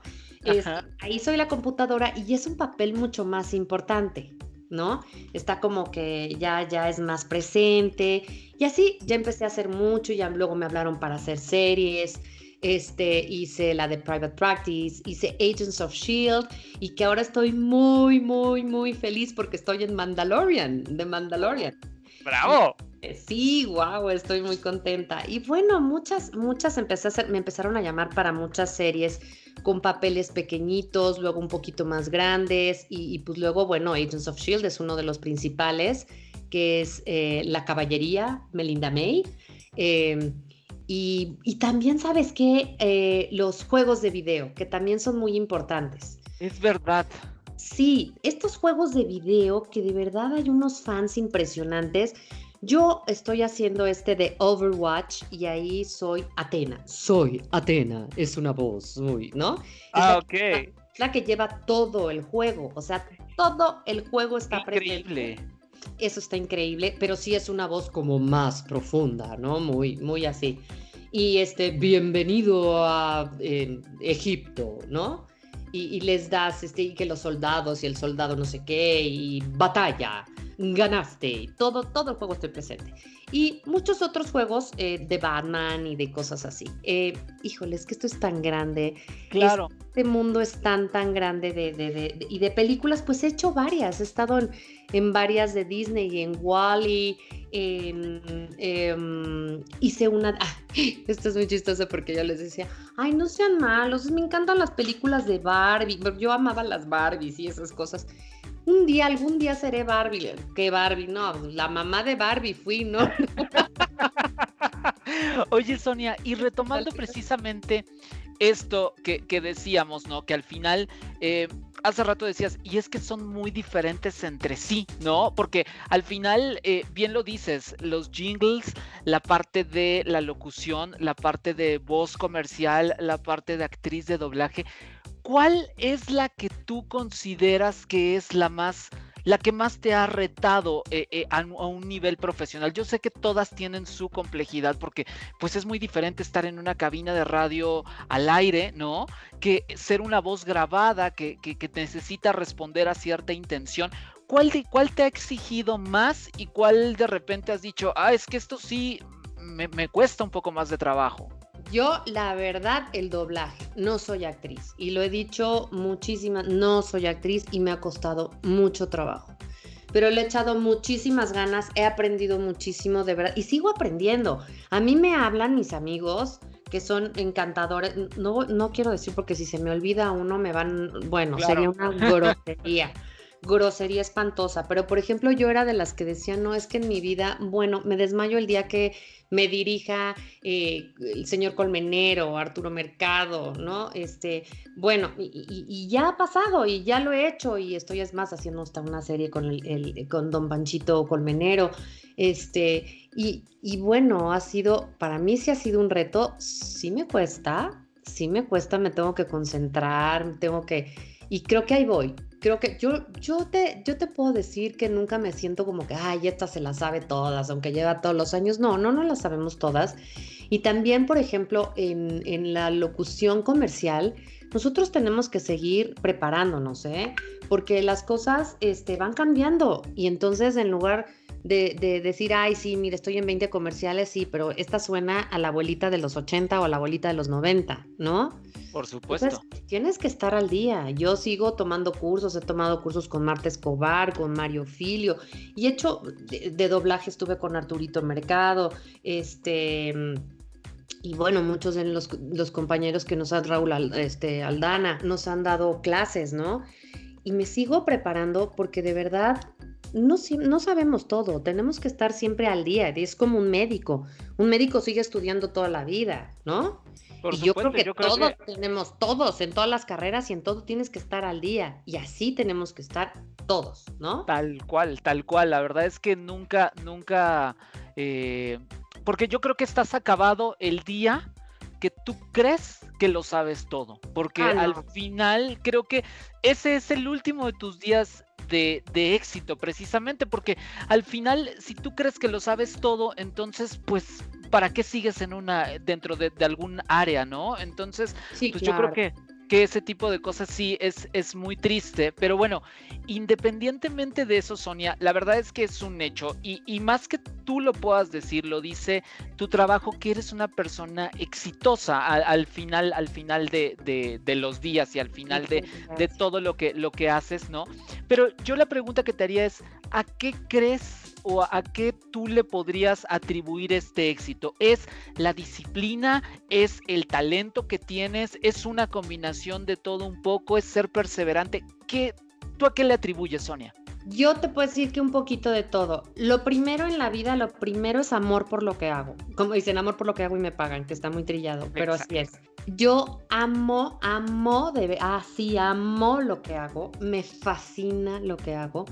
ahí soy la computadora y es un papel mucho más importante, ¿no? Está como que ya, ya es más presente y así ya empecé a hacer mucho, ya luego me hablaron para hacer series, este, hice la de Private Practice, hice Agents of Shield y que ahora estoy muy, muy, muy feliz porque estoy en Mandalorian, de Mandalorian. ¡Bravo! Eh, sí, wow, estoy muy contenta. Y bueno, muchas, muchas empecé a me empezaron a llamar para muchas series con papeles pequeñitos, luego un poquito más grandes y, pues luego, bueno, Agents of Shield es uno de los principales, que es eh, La Caballería, Melinda May. Em, y, también sabes que eh, los juegos de video, que también son muy importantes. Es verdad. Sí, estos juegos de video que de verdad hay unos fans impresionantes. Yo estoy haciendo este de Overwatch y ahí soy Atena. Soy Atena, es una voz, soy, ¿no? Ah, ok. La que lleva todo el juego, o sea, todo el juego está Increíble. Eso está increíble, pero sí es una voz como más profunda, ¿no? Muy, muy así. Y este, bienvenido a Egipto, ¿no? Y, les das, este, y que los soldados y el soldado no sé qué, y batalla, ganaste, todo, todo el juego estoy presente. Y muchos otros juegos eh, de Batman y de cosas así. Eh, híjole, es que esto es tan grande. Claro. Este mundo es tan, tan grande de, de, de, y de películas, pues he hecho varias. He estado en, en varias de Disney, y en Wally, em, hice una, ah, (laughs) esto es muy chistoso porque yo les decía, ay, no sean malos, me encantan las películas de Barbie, yo amaba las Barbies y esas cosas. Un día, algún día seré Barbie. ¿Qué Barbie? No, la mamá de Barbie fui, ¿no? (laughs) Oye, Sonia, y retomando precisamente esto que, decíamos, ¿no? Que al final, eh, hace rato decías, y es que son muy diferentes entre sí, ¿no? Porque al final, eh, bien lo dices, los jingles, la parte de la locución, la parte de voz comercial, la parte de actriz de doblaje, ¿cuál es la que tú consideras que es la más la que más te ha retado eh, eh, a, un nivel profesional? Yo sé que todas tienen su complejidad porque pues es muy diferente estar en una cabina de radio al aire, ¿no? Que ser una voz grabada que, que, necesita responder a cierta intención. ¿Cuál, ¿Cuál te ha exigido más y cuál de repente has dicho, ah, es que esto sí me cuesta un poco más de trabajo? Yo, la verdad, el doblaje. No soy actriz. Y lo he dicho muchísimas, no soy actriz y me ha costado mucho trabajo. Pero le he echado muchísimas ganas, he aprendido muchísimo, de verdad. Y sigo aprendiendo. A mí me hablan mis amigos que son encantadores. No, no quiero decir porque si se me olvida uno me van, bueno, sería una grosería grosería espantosa, pero por ejemplo yo era de las que decía, no, es que en mi vida, bueno, me desmayo el día que me dirija eh, el señor Colmenero, Arturo Mercado, ¿no? Este, bueno, y, ya ha pasado y ya lo he hecho y estoy es más haciendo hasta una serie con, el, con Don Panchito Colmenero, este, y, y bueno, ha sido, para mí sí ha sido un reto, sí me cuesta, sí me cuesta, me tengo que concentrar, tengo que, y creo que ahí voy, creo que yo, yo, te, yo te puedo decir que nunca me siento como que, ay, esta se la sabe todas, aunque lleva todos los años. No, no, no las sabemos todas. Y también, por ejemplo, en, en la locución comercial, nosotros tenemos que seguir preparándonos, ¿eh? Porque las cosas este, van cambiando y entonces en lugar de, decir, ay, sí, mire, estoy en 20 comerciales, sí, pero esta suena a la abuelita de los 80 o a la abuelita de los 90, ¿no? Por supuesto. tienes que estar al día. Yo sigo tomando cursos, he tomado cursos con Marta Escobar, con Mario Filio, y he hecho de, doblaje, estuve con Arturito Mercado, este y bueno, muchos de los, los, compañeros que nos ha Raúl este, Aldana nos han dado clases, ¿no? Y me sigo preparando porque de verdad no, no sabemos todo, tenemos que estar siempre al día, es como un médico, un médico sigue estudiando toda la vida, ¿no? y yo creo que todos tenemos, todos, en todas las carreras y en todo tienes que estar al día, y así tenemos que estar todos, ¿no? Tal cual, tal cual, la verdad es que nunca, nunca, eh, porque yo creo que estás acabado el día que tú crees que lo sabes todo, porque ah, al final creo que ese es el último de tus días de, éxito, precisamente, porque al final, si tú crees que lo sabes todo, entonces, pues, ¿para qué sigues en una, dentro de, algún área, no? Entonces, pues yo creo que que ese tipo de cosas sí es, es muy triste, pero bueno, independientemente de eso, Sonia, la verdad es que es un hecho y, y más que tú lo puedas decir, lo dice tu trabajo, que eres una persona exitosa al, final, al final de, de, de, los días y al final de, de todo lo que, lo que haces, ¿no? Pero yo la pregunta que te haría es, ¿a qué crees o a qué tú le podrías atribuir este éxito? ¿Es la disciplina? ¿Es el talento que tienes? ¿Es una combinación de todo un poco? ¿Es ser perseverante? ¿Qué, ¿Tú a qué le atribuyes, Sonia? Yo te puedo decir que un poquito de todo. Lo primero en la vida, lo primero es amor por lo que hago. Como dicen, amor por lo que hago y me pagan, que está muy trillado, pero así es. Yo amo, amo, de, así amo lo que hago, me fascina lo que hago.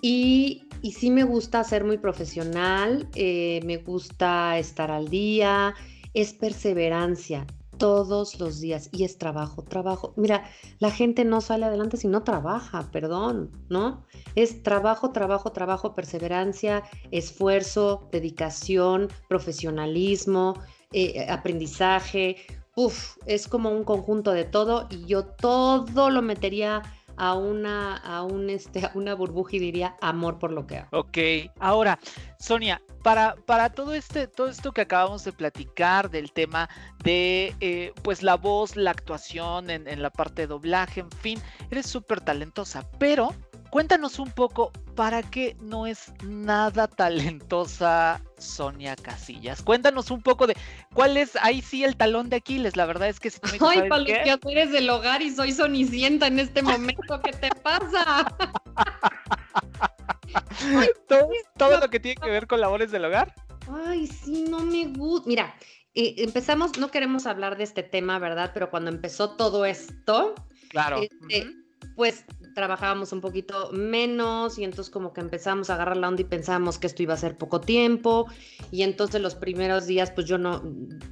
Y y sí me gusta ser muy profesional, eh, me gusta estar al día, es perseverancia todos los días y es trabajo, trabajo. Mira, la gente no sale adelante si no trabaja, perdón, ¿no? Es trabajo, trabajo, trabajo, perseverancia, esfuerzo, dedicación, profesionalismo, eh, aprendizaje. Uf, es como un conjunto de todo y yo todo lo metería a una, a un, este, a una burbuja y diría amor por lo que hago. Ok, ahora, Sonia, para, para todo, este, todo esto que acabamos de platicar del tema de eh, pues la voz, la actuación en, en la parte de doblaje, en fin, eres súper talentosa, pero Cuéntanos un poco, ¿para qué no es nada talentosa Sonia Casillas? Cuéntanos un poco de cuál es ahí sí el talón de Aquiles. La verdad es que si tú me Ay, Paluquia, tú eres del hogar y soy sonicienta en este momento. ¿Qué te pasa? (laughs) ¿Todo, lo que tiene que ver con labores del hogar? Ay, sí, no me gusta. Mira, eh, empezamos, no queremos hablar de este tema, ¿verdad? Pero cuando empezó todo esto, claro. Este, pues trabajábamos un poquito menos y entonces como que empezamos a agarrar la onda y pensábamos que esto iba a ser poco tiempo y entonces los primeros días pues yo no,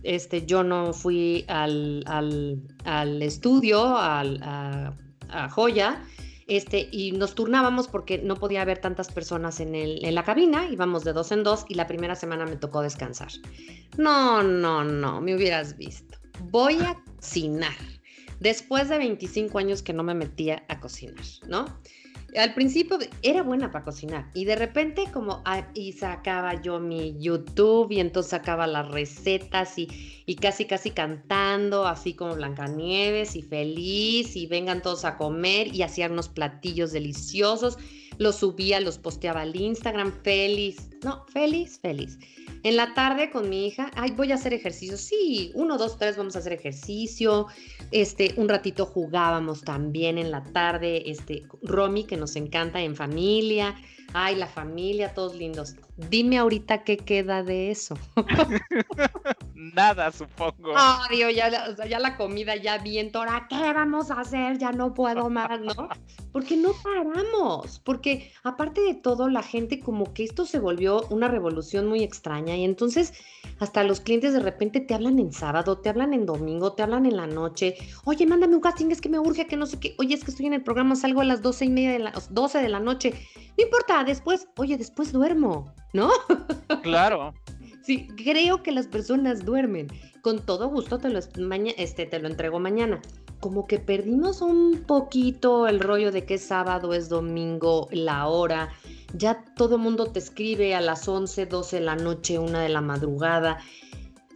este, yo no fui al, al, estudio, al, a, Joya, este, y nos turnábamos porque no podía haber tantas personas en, el, en la cabina, íbamos de dos en dos y la primera semana me tocó descansar. No, no, no, me hubieras visto. Voy a cocinar después de 25 años que no me metía a cocinar, ¿no? Al principio era buena para cocinar y de repente como y sacaba yo mi YouTube y entonces sacaba las recetas y, y casi casi cantando así como Blancanieves y feliz y vengan todos a comer y hacía unos platillos deliciosos, los subía, los posteaba al Instagram, feliz, no, feliz, feliz. En la tarde con mi hija, ay, voy a hacer ejercicio. Sí, uno, dos, tres, vamos a hacer ejercicio. Este, un ratito jugábamos también en la tarde, este, Romy, que nos encanta en familia. Ay, la familia, todos lindos. Dime ahorita qué queda de eso. (laughs) Nada, supongo. Ay, Dios, ya, ya la comida ya bien, Tora, ¿qué vamos a hacer? Ya no puedo más, ¿no? (laughs) Porque no paramos, porque aparte de todo, la gente como que esto se volvió una revolución muy extraña y entonces hasta los clientes de repente te hablan en sábado, te hablan en domingo, te hablan en la noche. Oye, mándame un casting, es que me urge, que no sé qué. Oye, es que estoy en el programa, salgo a las doce y media de las 12 de la noche. No importa, después, oye, después duermo, ¿no? (laughs) Claro. sí, creo que las personas duermen. Con todo gusto te lo, este, te lo entrego mañana. Como que perdimos un poquito el rollo de que es sábado, es domingo, la hora. Ya todo el mundo te escribe a las 11, 12 de la noche, una de la madrugada.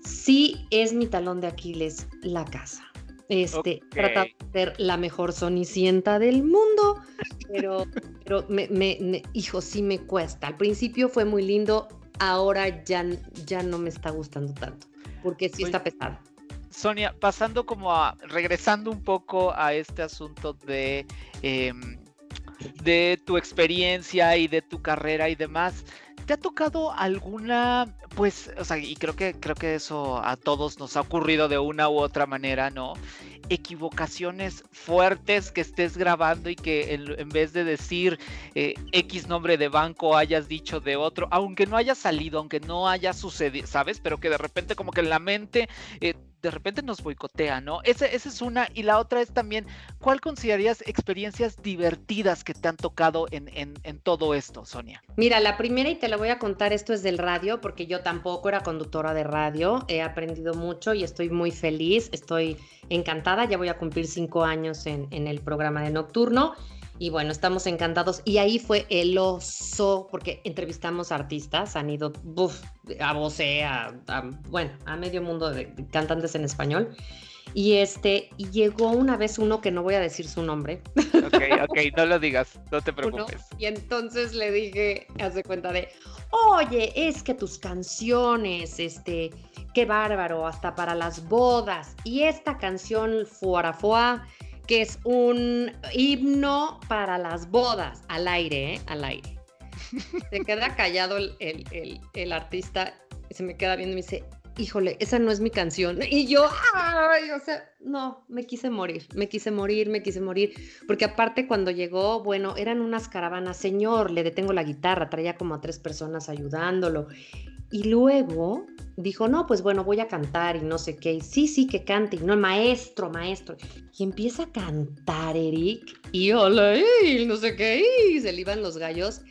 Sí es mi talón de Aquiles la casa. Este, trata de ser la mejor sonicienta del mundo, pero, (laughs) pero me, me, hijo, sí me cuesta. Al principio fue muy lindo, ahora ya, ya no me está gustando tanto, porque sí está pesado. Sonia, pasando como a, regresando un poco a este asunto de, em, de tu experiencia y de tu carrera y demás, ¿te ha tocado alguna, pues, o sea, y creo que, creo que eso a todos nos ha ocurrido de una u otra manera, ¿no? Equivocaciones fuertes que estés grabando y que en, vez de decir eh, X nombre de banco hayas dicho de otro, aunque no haya salido, aunque no haya sucedido, ¿sabes? Pero que de repente como que en la mente eh, de repente nos boicotea, ¿no? esa es una. Y la otra es también, ¿cuál considerarías experiencias divertidas que te han tocado en, en, todo esto, Sonia? Mira, la primera, y te la voy a contar, esto es del radio, porque yo tampoco era conductora de radio. He aprendido mucho y estoy muy feliz, estoy encantada. Ya voy a cumplir cinco años en, en el programa de Nocturno. Y bueno, estamos encantados. Y ahí fue el oso, porque entrevistamos artistas, han ido a voce, a, bueno, a medio mundo de cantantes en español. Y este, y llegó una vez uno que no voy a decir su nombre. Ok, ok, no lo digas, no te preocupes. y entonces le dije, hace cuenta de, oye, es que tus canciones, este, qué bárbaro, hasta para las bodas. Y esta canción, Fuara Fuá, que es un himno para las bodas, al aire, ¿eh? al aire. Se queda callado el, el, el, artista, se me queda viendo y me dice, híjole, esa no es mi canción. Y yo, ay, o sea, no, me quise morir, me quise morir, me quise morir. Porque aparte cuando llegó, bueno, eran unas caravanas, señor, le detengo la guitarra, traía como a tres personas ayudándolo. Y luego dijo, no, pues bueno, voy a cantar y no sé qué. Y sí, sí, que cante. Y no, maestro, maestro. Y empieza a cantar, Eric. Y hola, y no sé qué. Y se le iban los gallos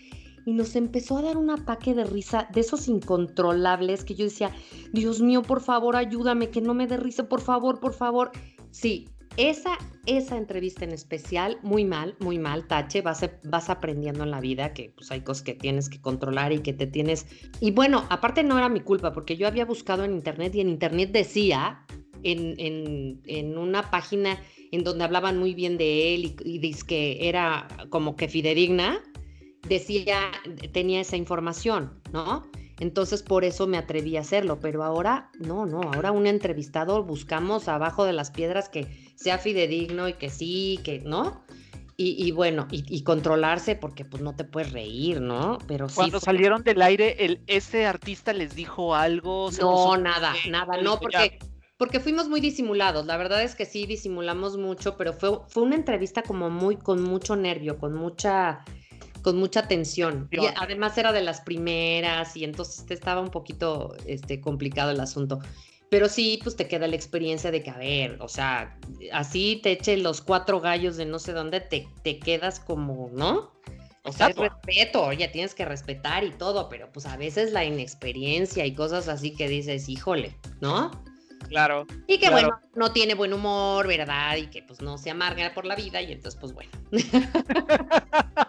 y nos empezó a dar un ataque de risa de esos incontrolables que yo decía, Dios mío, por favor, ayúdame, que no me dé risa, por favor, por favor. Sí, esa, esa entrevista en especial, muy mal, muy mal, Tache, vas, vas aprendiendo en la vida que pues, hay cosas que tienes que controlar y que te tienes... Y bueno, aparte no era mi culpa, porque yo había buscado en internet y en internet decía, en, en, en una página en donde hablaban muy bien de él y, y dice que era como que fidedigna, decía, tenía esa información, ¿no? Entonces por eso me atreví a hacerlo, pero ahora no, no, ahora un entrevistado buscamos abajo de las piedras que sea fidedigno y que sí, que no. Y, bueno, y, controlarse porque pues no te puedes reír, ¿no? Pero sí. Cuando salieron del aire, el, ¿ese artista les dijo algo? No, nada, nada, no, porque, porque fuimos muy disimulados. La verdad es que sí disimulamos mucho, pero fue, fue una entrevista como muy, con mucho nervio, con mucha con mucha tensión. Y además era de las primeras y entonces estaba un poquito este, complicado el asunto. Pero sí, pues te queda la experiencia de que, a ver, o sea, así te eche los cuatro gallos de no sé dónde, te, te quedas como, ¿no? O sea, es respeto, oye, tienes que respetar y todo, pero pues a veces la inexperiencia y cosas así que dices, híjole, ¿no? Claro. Y que bueno, no tiene buen humor, ¿verdad? Y que pues no se amarga por la vida y entonces pues bueno. (laughs)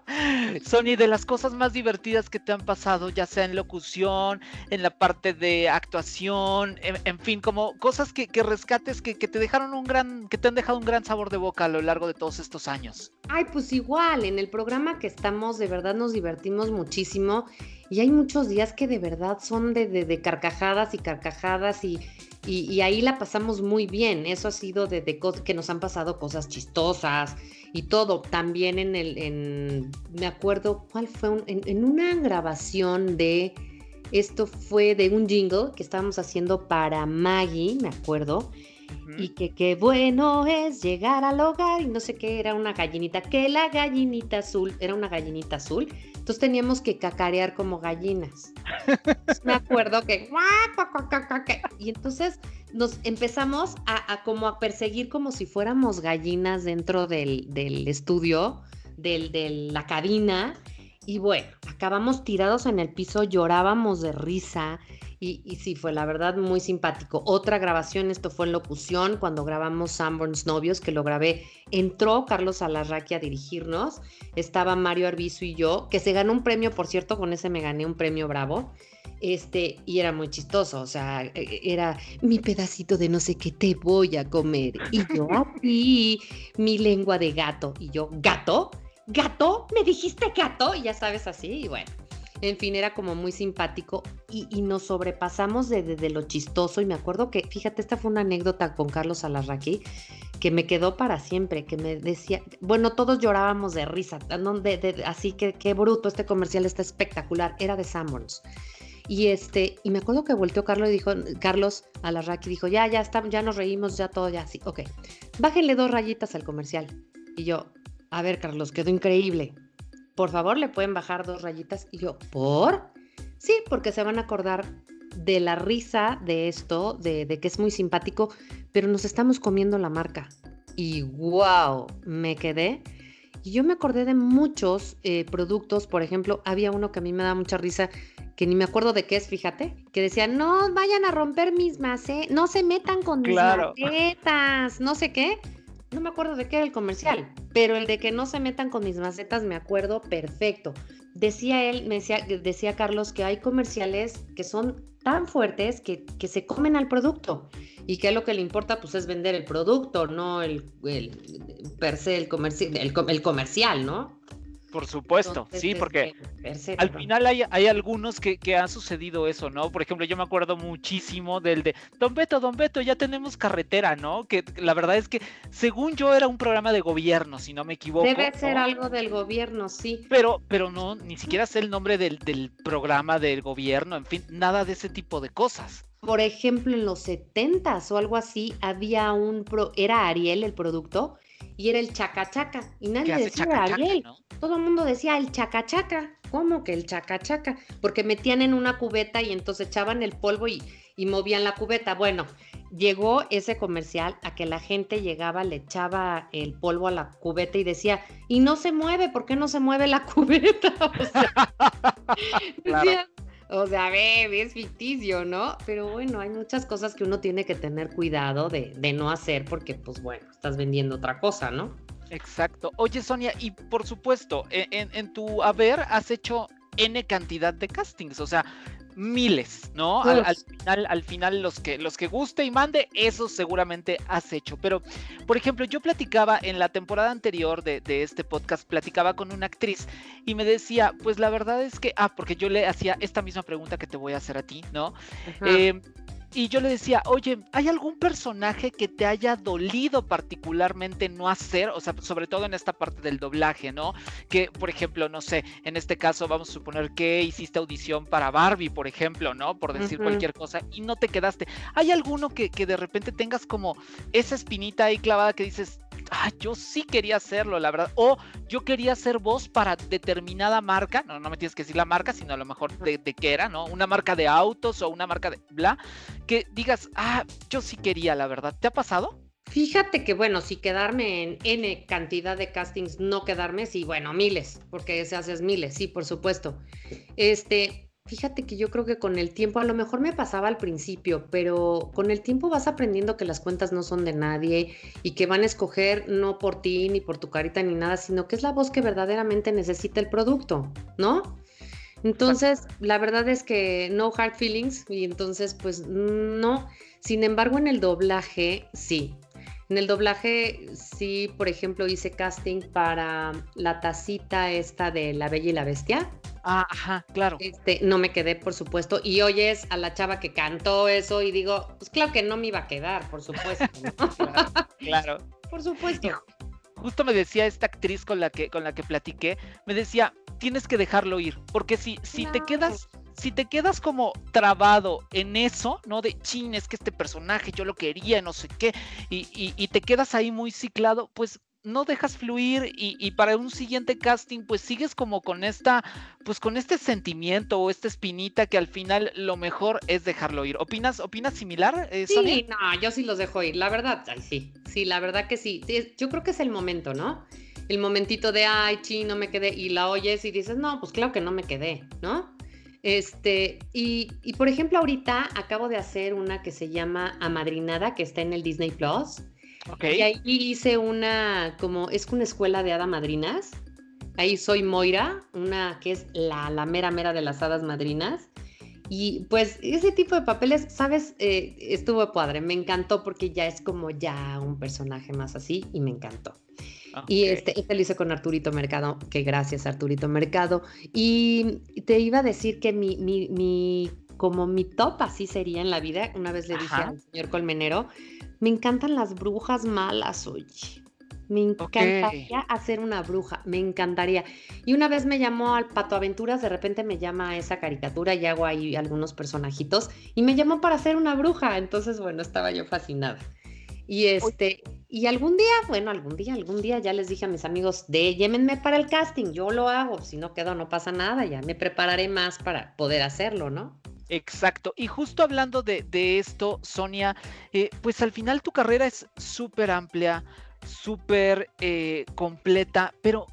Sony, de las cosas más divertidas que te han pasado, ya sea en locución, en la parte de actuación, en, fin, como cosas que, rescates que, que, te dejaron un gran, que te han dejado un gran sabor de boca a lo largo de todos estos años. Ay, pues igual, en el programa que estamos, de verdad nos divertimos muchísimo y hay muchos días que de verdad son de, de carcajadas y carcajadas y y, ahí la pasamos muy bien. Eso ha sido de, que nos han pasado cosas chistosas y todo. También en el, en, me acuerdo, ¿cuál fue? en, una grabación de, esto fue de un jingle que estábamos haciendo para Maggie, me acuerdo. Y que qué bueno es llegar al hogar y no sé qué, era una gallinita, que la gallinita azul, era una gallinita azul entonces teníamos que cacarear como gallinas. Me acuerdo que... Y entonces nos empezamos a, como a perseguir como si fuéramos gallinas dentro del, del estudio, del, de la cabina. Y bueno, acabamos tirados en el piso, llorábamos de risa. Y, sí, fue la verdad muy simpático. Otra grabación, esto fue en locución, cuando grabamos Sanborns Novios, que lo grabé. Entró Carlos Alarraqui a dirigirnos, estaba Mario Arbizu y yo, que se ganó un premio, por cierto, con ese me gané un premio bravo. Este, y era muy chistoso, o sea, e, e, era mi pedacito de no sé qué te voy a comer. Y yo aquí, mi lengua de gato. Y yo, ¿gato? ¿Gato? ¿Me dijiste gato? Y ya sabes así, y bueno en fin, era como muy simpático y, nos sobrepasamos de, lo chistoso. Y me acuerdo que, fíjate, esta fue una anécdota con Carlos Alarraqui que me quedó para siempre, que me decía, bueno, todos llorábamos de risa, así que qué bruto, este comercial está espectacular, era de Sanborns. Y este, y me acuerdo que volteó Carlos y dijo, Carlos Alarraqui dijo, ya, ya ya nos reímos, ya todo, ya sí, ok. Bájenle dos rayitas al comercial. Y yo, a ver, Carlos, quedó increíble por favor, le pueden bajar dos rayitas. Y yo, ¿por? Sí, porque se van a acordar de la risa de esto, de, que es muy simpático, pero nos estamos comiendo la marca. Y wow, me quedé. Y yo me acordé de muchos eh, productos, por ejemplo, había uno que a mí me da mucha risa, que ni me acuerdo de qué es, fíjate, que decía, no vayan a romper mis macetas, no se metan con mis macetas, no sé qué no me acuerdo de qué era el comercial, pero el de que no se metan con mis macetas me acuerdo perfecto. Decía él, me decía, decía Carlos que hay comerciales que son tan fuertes que, que se comen al producto y que lo que le importa pues es vender el producto, no el, el per se el, el, el comercial, ¿no? Por supuesto, sí, porque al final hay, hay algunos que, que ha sucedido eso, ¿no? Por ejemplo, yo me acuerdo muchísimo del de Don Beto, Don Beto, ya tenemos carretera, ¿no? Que la verdad es que según yo era un programa de gobierno, si no me equivoco. Debe ser algo del gobierno, sí. Pero, pero no, ni siquiera sé el nombre del, del programa del gobierno, en fin, nada de ese tipo de cosas. por ejemplo, en los 70s o algo así, había un, pro, era Ariel el producto, y era el chaca chaca, y nadie decía Ariel. Todo el mundo decía el chaca chaca. ¿Cómo que el chaca chaca? Porque metían en una cubeta y entonces echaban el polvo y, y movían la cubeta. Bueno, llegó ese comercial a que la gente llegaba, le echaba el polvo a la cubeta y decía, y no se mueve, ¿por qué no se mueve la (laughs) cubeta? O sea, (laughs) o sea ve, es ficticio, ¿no? Pero bueno, hay muchas cosas que uno tiene que tener cuidado de, de no hacer porque, pues bueno, estás vendiendo otra cosa, ¿no? Exacto. Oye, Sonia, y por supuesto, e, en, tu haber has hecho N cantidad de castings, o sea, miles, ¿no? Al, al, final, al final los que, los que guste y mande, eso seguramente has hecho. Pero, por ejemplo, yo platicaba en la temporada anterior de, de, este podcast, platicaba con una actriz y me decía, pues la verdad es que, ah, porque yo le hacía esta misma pregunta que te voy a hacer a ti, ¿no? Eh, y yo le decía, oye, ¿hay algún personaje que te haya dolido particularmente no hacer? O sea, sobre todo en esta parte del doblaje, ¿no? Que, por ejemplo, no sé, en este caso vamos a suponer que hiciste audición para Barbie, por ejemplo, ¿no? Por decir uh -huh. cualquier cosa y no te quedaste. ¿Hay alguno que, que de repente tengas como esa espinita ahí clavada que dices, ah, yo sí quería hacerlo, la verdad. O yo quería ser voz para determinada marca, no, no me tienes que decir la marca, sino a lo mejor de, de qué era, ¿no? Una marca de autos o una marca de bla, que digas, ah, yo sí quería, la verdad. ¿Te ha pasado? Fíjate que, bueno, si quedarme en N cantidad de castings, no quedarme, sí, bueno, miles, porque se haces miles, sí, por supuesto. Este, Fíjate que yo creo que con el tiempo, a lo mejor me pasaba al principio, pero con el tiempo vas aprendiendo que las cuentas no son de nadie y que van a escoger no por ti ni por tu carita ni nada, sino que es la voz que verdaderamente necesita el producto, ¿no? Entonces, la verdad es que no hard feelings y entonces pues no. Sin embargo, en el doblaje, sí. En el doblaje, sí, por ejemplo, hice casting para la tacita esta de La Bella y la Bestia. Ah, ajá, claro. Este, no me quedé, por supuesto. Y oyes a la chava que cantó eso y digo, pues claro que no me iba a quedar, por supuesto. ¿no? (laughs) claro, claro. Por supuesto. Justo me decía esta actriz con la que, con la que platiqué, me decía, tienes que dejarlo ir, porque si, si te quedas si te quedas como trabado en eso, ¿no? De chin, es que este personaje yo lo quería, no sé qué, y, y, y te quedas ahí muy ciclado, pues no dejas fluir y, y, para un siguiente casting pues sigues como con esta pues con este sentimiento o esta espinita que al final lo mejor es dejarlo ir. ¿Opinas opinas similar? Eh, Sonia? sí, no, yo sí los dejo ir, la verdad, ay, sí, sí, la verdad que sí. Yo creo que es el momento, ¿no? El momentito de ay, chi, no me quedé y la oyes y dices, no, pues claro que no me quedé, ¿no? Este, y, y, por ejemplo, ahorita acabo de hacer una que se llama Amadrinada, que está en el Disney Plus. Okay. Y ahí hice una, como, es una escuela de hada madrinas. Ahí soy Moira, una que es la, la mera mera de las hadas madrinas. Y pues ese tipo de papeles, ¿sabes? Eh, estuvo padre, me encantó porque ya es como ya un personaje más así y me encantó. Okay. Y este, este lo hice con Arturito Mercado, que gracias Arturito Mercado. Y te iba a decir que mi, mi, mi como mi top así sería en la vida, una vez le dije al señor Colmenero, me encantan las brujas malas, oye. Me encantaría okay. hacer una bruja, me encantaría. Y una vez me llamó al Pato Aventuras, de repente me llama a esa caricatura y hago ahí algunos personajitos y me llamó para hacer una bruja. Entonces, bueno, estaba yo fascinada. Y este, y algún día, bueno, algún día, algún día ya les dije a mis amigos de llémenme para el casting, yo lo hago, si no quedo no pasa nada, ya me prepararé más para poder hacerlo, ¿no? Exacto. Y justo hablando de, de esto, Sonia, eh, pues al final tu carrera es súper amplia, súper eh, completa, pero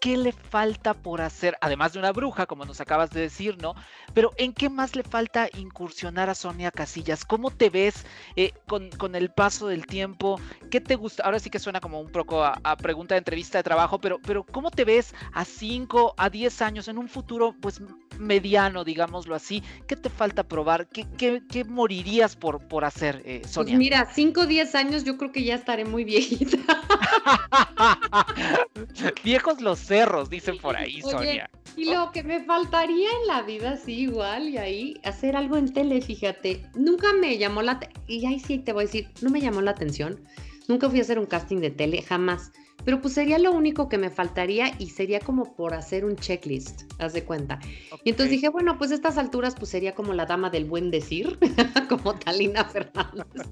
¿qué le falta por hacer? Además de una bruja, como nos acabas de decir, ¿no? Pero ¿en qué más le falta incursionar a Sonia Casillas? ¿Cómo te ves eh, con, con, el paso del tiempo? ¿Qué te gusta? Ahora sí que suena como un poco a, a, pregunta de entrevista de trabajo, pero, pero ¿cómo te ves a 5, a 10 años en un futuro, pues mediano, digámoslo así? ¿Qué te falta probar? ¿Qué, qué, qué morirías por, por hacer, eh, Sonia? Pues mira, 5 o 10 años yo creo que ya estaré muy viejita. (laughs) Viejos los cerros, dicen por ahí, Oye, Sonia. Y lo que me faltaría en la vida, sí, igual, y ahí, hacer algo en tele, fíjate. Nunca me llamó la... Y ahí sí te voy a decir, no me llamó la atención. Nunca fui a hacer un casting de tele, jamás. Pero pues sería lo único que me faltaría y sería como por hacer un checklist, haz de cuenta. Y entonces dije, bueno, pues a estas alturas pues sería como la dama del buen decir, (laughs) como Talina Fernández.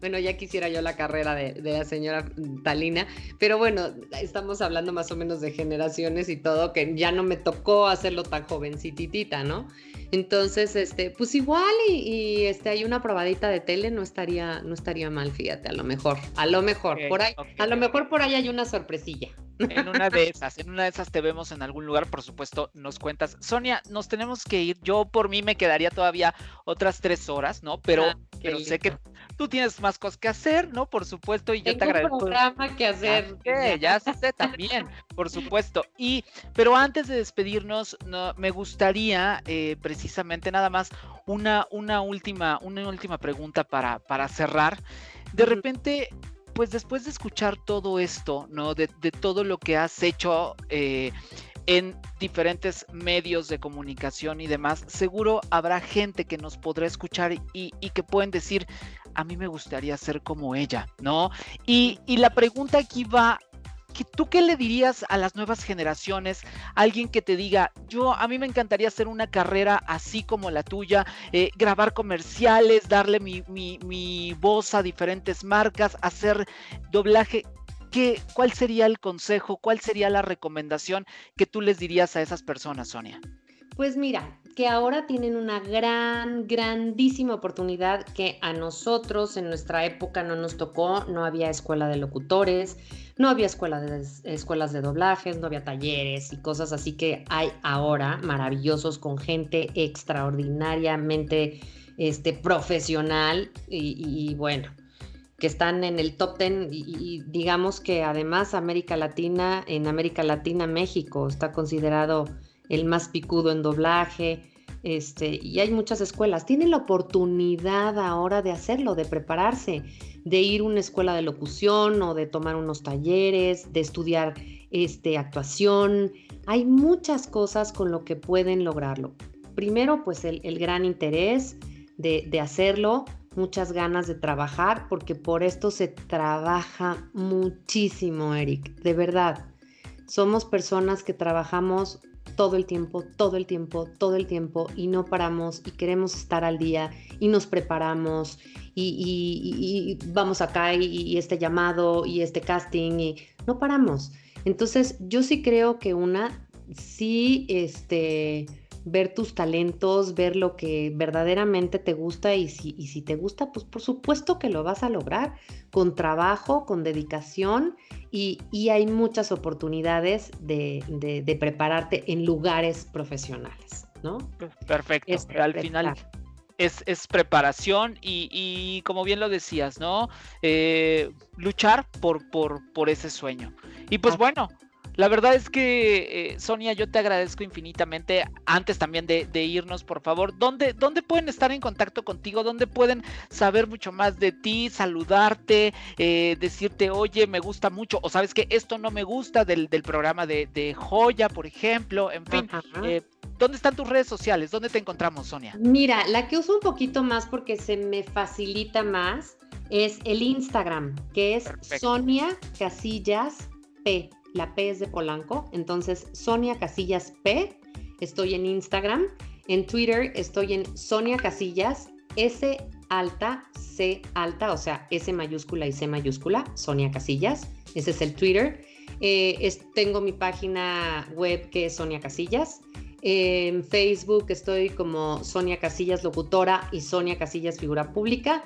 bueno, ya quisiera yo la carrera de, de, la señora Talina, pero bueno, estamos hablando más o menos de generaciones y todo, que ya no me tocó hacerlo tan jovencitita, ¿no? Entonces, este, pues igual y, este, hay una probadita de tele, no estaría, no estaría mal, fíjate, a lo mejor, a lo mejor, por ahí, a lo mejor por ahí hay una sorpresilla. En una de esas, en una de esas te vemos en algún lugar, por supuesto, nos cuentas. Sonia, nos tenemos que ir. Yo por mí me quedaría todavía otras tres horas, ¿no? Pero, ah, pero sé que tú tienes más cosas que hacer, ¿no? Por supuesto, y yo te agradezco. Un programa que hacer. Ya, ya sé también, por supuesto. Y, pero antes de despedirnos, no, me gustaría eh, precisamente nada más una, una última, una última pregunta para, para cerrar. De repente, pues después de escuchar todo esto, ¿no? De, todo lo que has hecho eh, en diferentes medios de comunicación y demás, seguro habrá gente que nos podrá escuchar y, que pueden decir, a mí me gustaría ser como ella, ¿no? Y, y la pregunta aquí va ¿tú qué le dirías a las nuevas generaciones? Alguien que te diga, yo a mí me encantaría hacer una carrera así como la tuya, eh, grabar comerciales, darle mi, voz a diferentes marcas, hacer doblaje. ¿Qué, ¿Cuál sería el consejo? ¿Cuál sería la recomendación que tú les dirías a esas personas, Sonia? Pues mira, que ahora tienen una gran, grandísima oportunidad que a nosotros en nuestra época no nos tocó, no había escuela de locutores, no había escuela de, escuelas de doblajes, no había talleres y cosas así que hay ahora maravillosos con gente extraordinariamente este, profesional y, bueno, que están en el top ten y, y, digamos que además América Latina, en América Latina México está considerado el más picudo en doblaje, este, y hay muchas escuelas. Tienen la oportunidad ahora de hacerlo, de prepararse, de ir a una escuela de locución o de tomar unos talleres, de estudiar este, actuación. Hay muchas cosas con lo que pueden lograrlo. Primero, pues el, gran interés de, de hacerlo, muchas ganas de trabajar, porque por esto se trabaja muchísimo, Eric, de verdad. Somos personas que trabajamos todo el tiempo, todo el tiempo, todo el tiempo y no paramos y queremos estar al día y nos preparamos y, vamos acá y, este llamado y este casting y no paramos. Entonces yo sí creo que una, sí, este ver tus talentos, ver lo que verdaderamente te gusta y si, y si te gusta, pues por supuesto que lo vas a lograr con trabajo, con dedicación y, hay muchas oportunidades de, prepararte en lugares profesionales, ¿no? Perfecto, al final es, preparación y, como bien lo decías, ¿no? Eh, luchar por, por, por ese sueño. Y pues bueno, la verdad es que, eh, Sonia, yo te agradezco infinitamente. Antes también de, irnos, por favor, ¿dónde, ¿dónde, pueden estar en contacto contigo? ¿Dónde pueden saber mucho más de ti, saludarte, eh, decirte, oye, me gusta mucho, o sabes que esto no me gusta del, programa de, Joya, por ejemplo, en fin. Eh, ¿Dónde están tus redes sociales? ¿Dónde te encontramos, Sonia? Mira, la que uso un poquito más porque se me facilita más es el Instagram, que es Sonia Casillas P la P es de Polanco, entonces Sonia Casillas P, estoy en Instagram, en Twitter estoy en Sonia Casillas S alta, C alta, o sea, S mayúscula y C mayúscula, Sonia Casillas, ese es el Twitter. Eh, tengo mi página web que es Sonia Casillas. en Facebook estoy como Sonia Casillas Locutora y Sonia Casillas Figura Pública.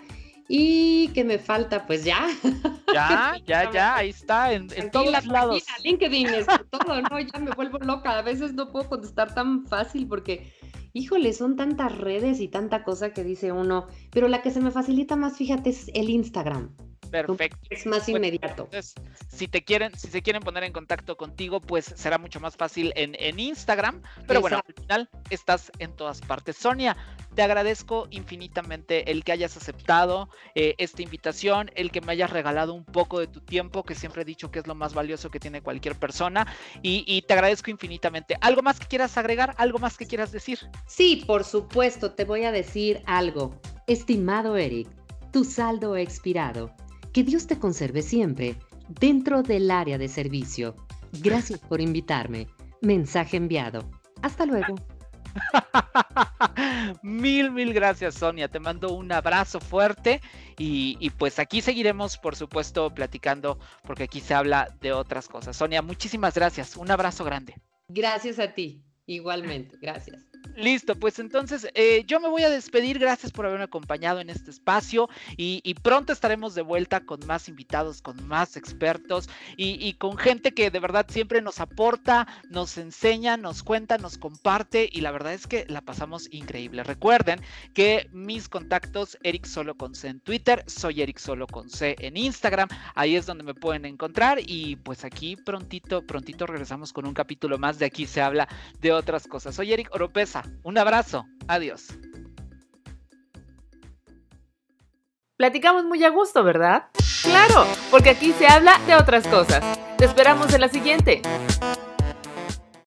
Y que me falta, pues ya. (laughs) Ya, ya, ya, ahí está, en, todos lados. LinkedIn, todo, ¿no? Ya me vuelvo loca. A veces no puedo contestar tan fácil porque, híjole, son tantas redes y tanta cosa que dice uno. Pero la que se me facilita más, fíjate, es el Instagram. Perfecto. Es más inmediato. si te quieren, si se quieren poner en contacto contigo, pues será mucho más fácil en, Instagram. Pero bueno, al final estás en todas partes. Sonia, te agradezco infinitamente el que hayas aceptado eh, esta invitación, el que me hayas regalado un poco de tu tiempo, que siempre he dicho que es lo más valioso que tiene cualquier persona. Y, y te agradezco infinitamente. ¿Algo más que quieras agregar? ¿Algo más que quieras decir? Sí, por supuesto, te voy a decir algo. Estimado Eric, tu saldo expirado que Dios te conserve siempre, dentro del área de servicio. Gracias por invitarme. Mensaje enviado. Hasta luego. (laughs) mil, mil gracias Sonia. Te mando un abrazo fuerte y, y, pues aquí seguiremos, por supuesto, platicando porque aquí se habla de otras cosas. Sonia, muchísimas gracias. Un abrazo grande. Gracias a ti. Igualmente. Gracias. Listo, pues entonces eh, yo me voy a despedir. Gracias por haberme acompañado en este espacio y, pronto estaremos de vuelta con más invitados, con más expertos y, con gente que de verdad siempre nos aporta, nos enseña, nos cuenta, nos comparte y la verdad es que la pasamos increíble. Recuerden que mis contactos, Eric Solo con C en Twitter, soy Eric Solo con C en Instagram, ahí es donde me pueden encontrar y pues aquí prontito, prontito regresamos con un capítulo más de aquí se habla de otras cosas. Soy Eric Oropesa. Un abrazo. Adiós. Platicamos muy a gusto, ¿verdad? Claro, porque aquí se habla de otras cosas. Te esperamos en la siguiente.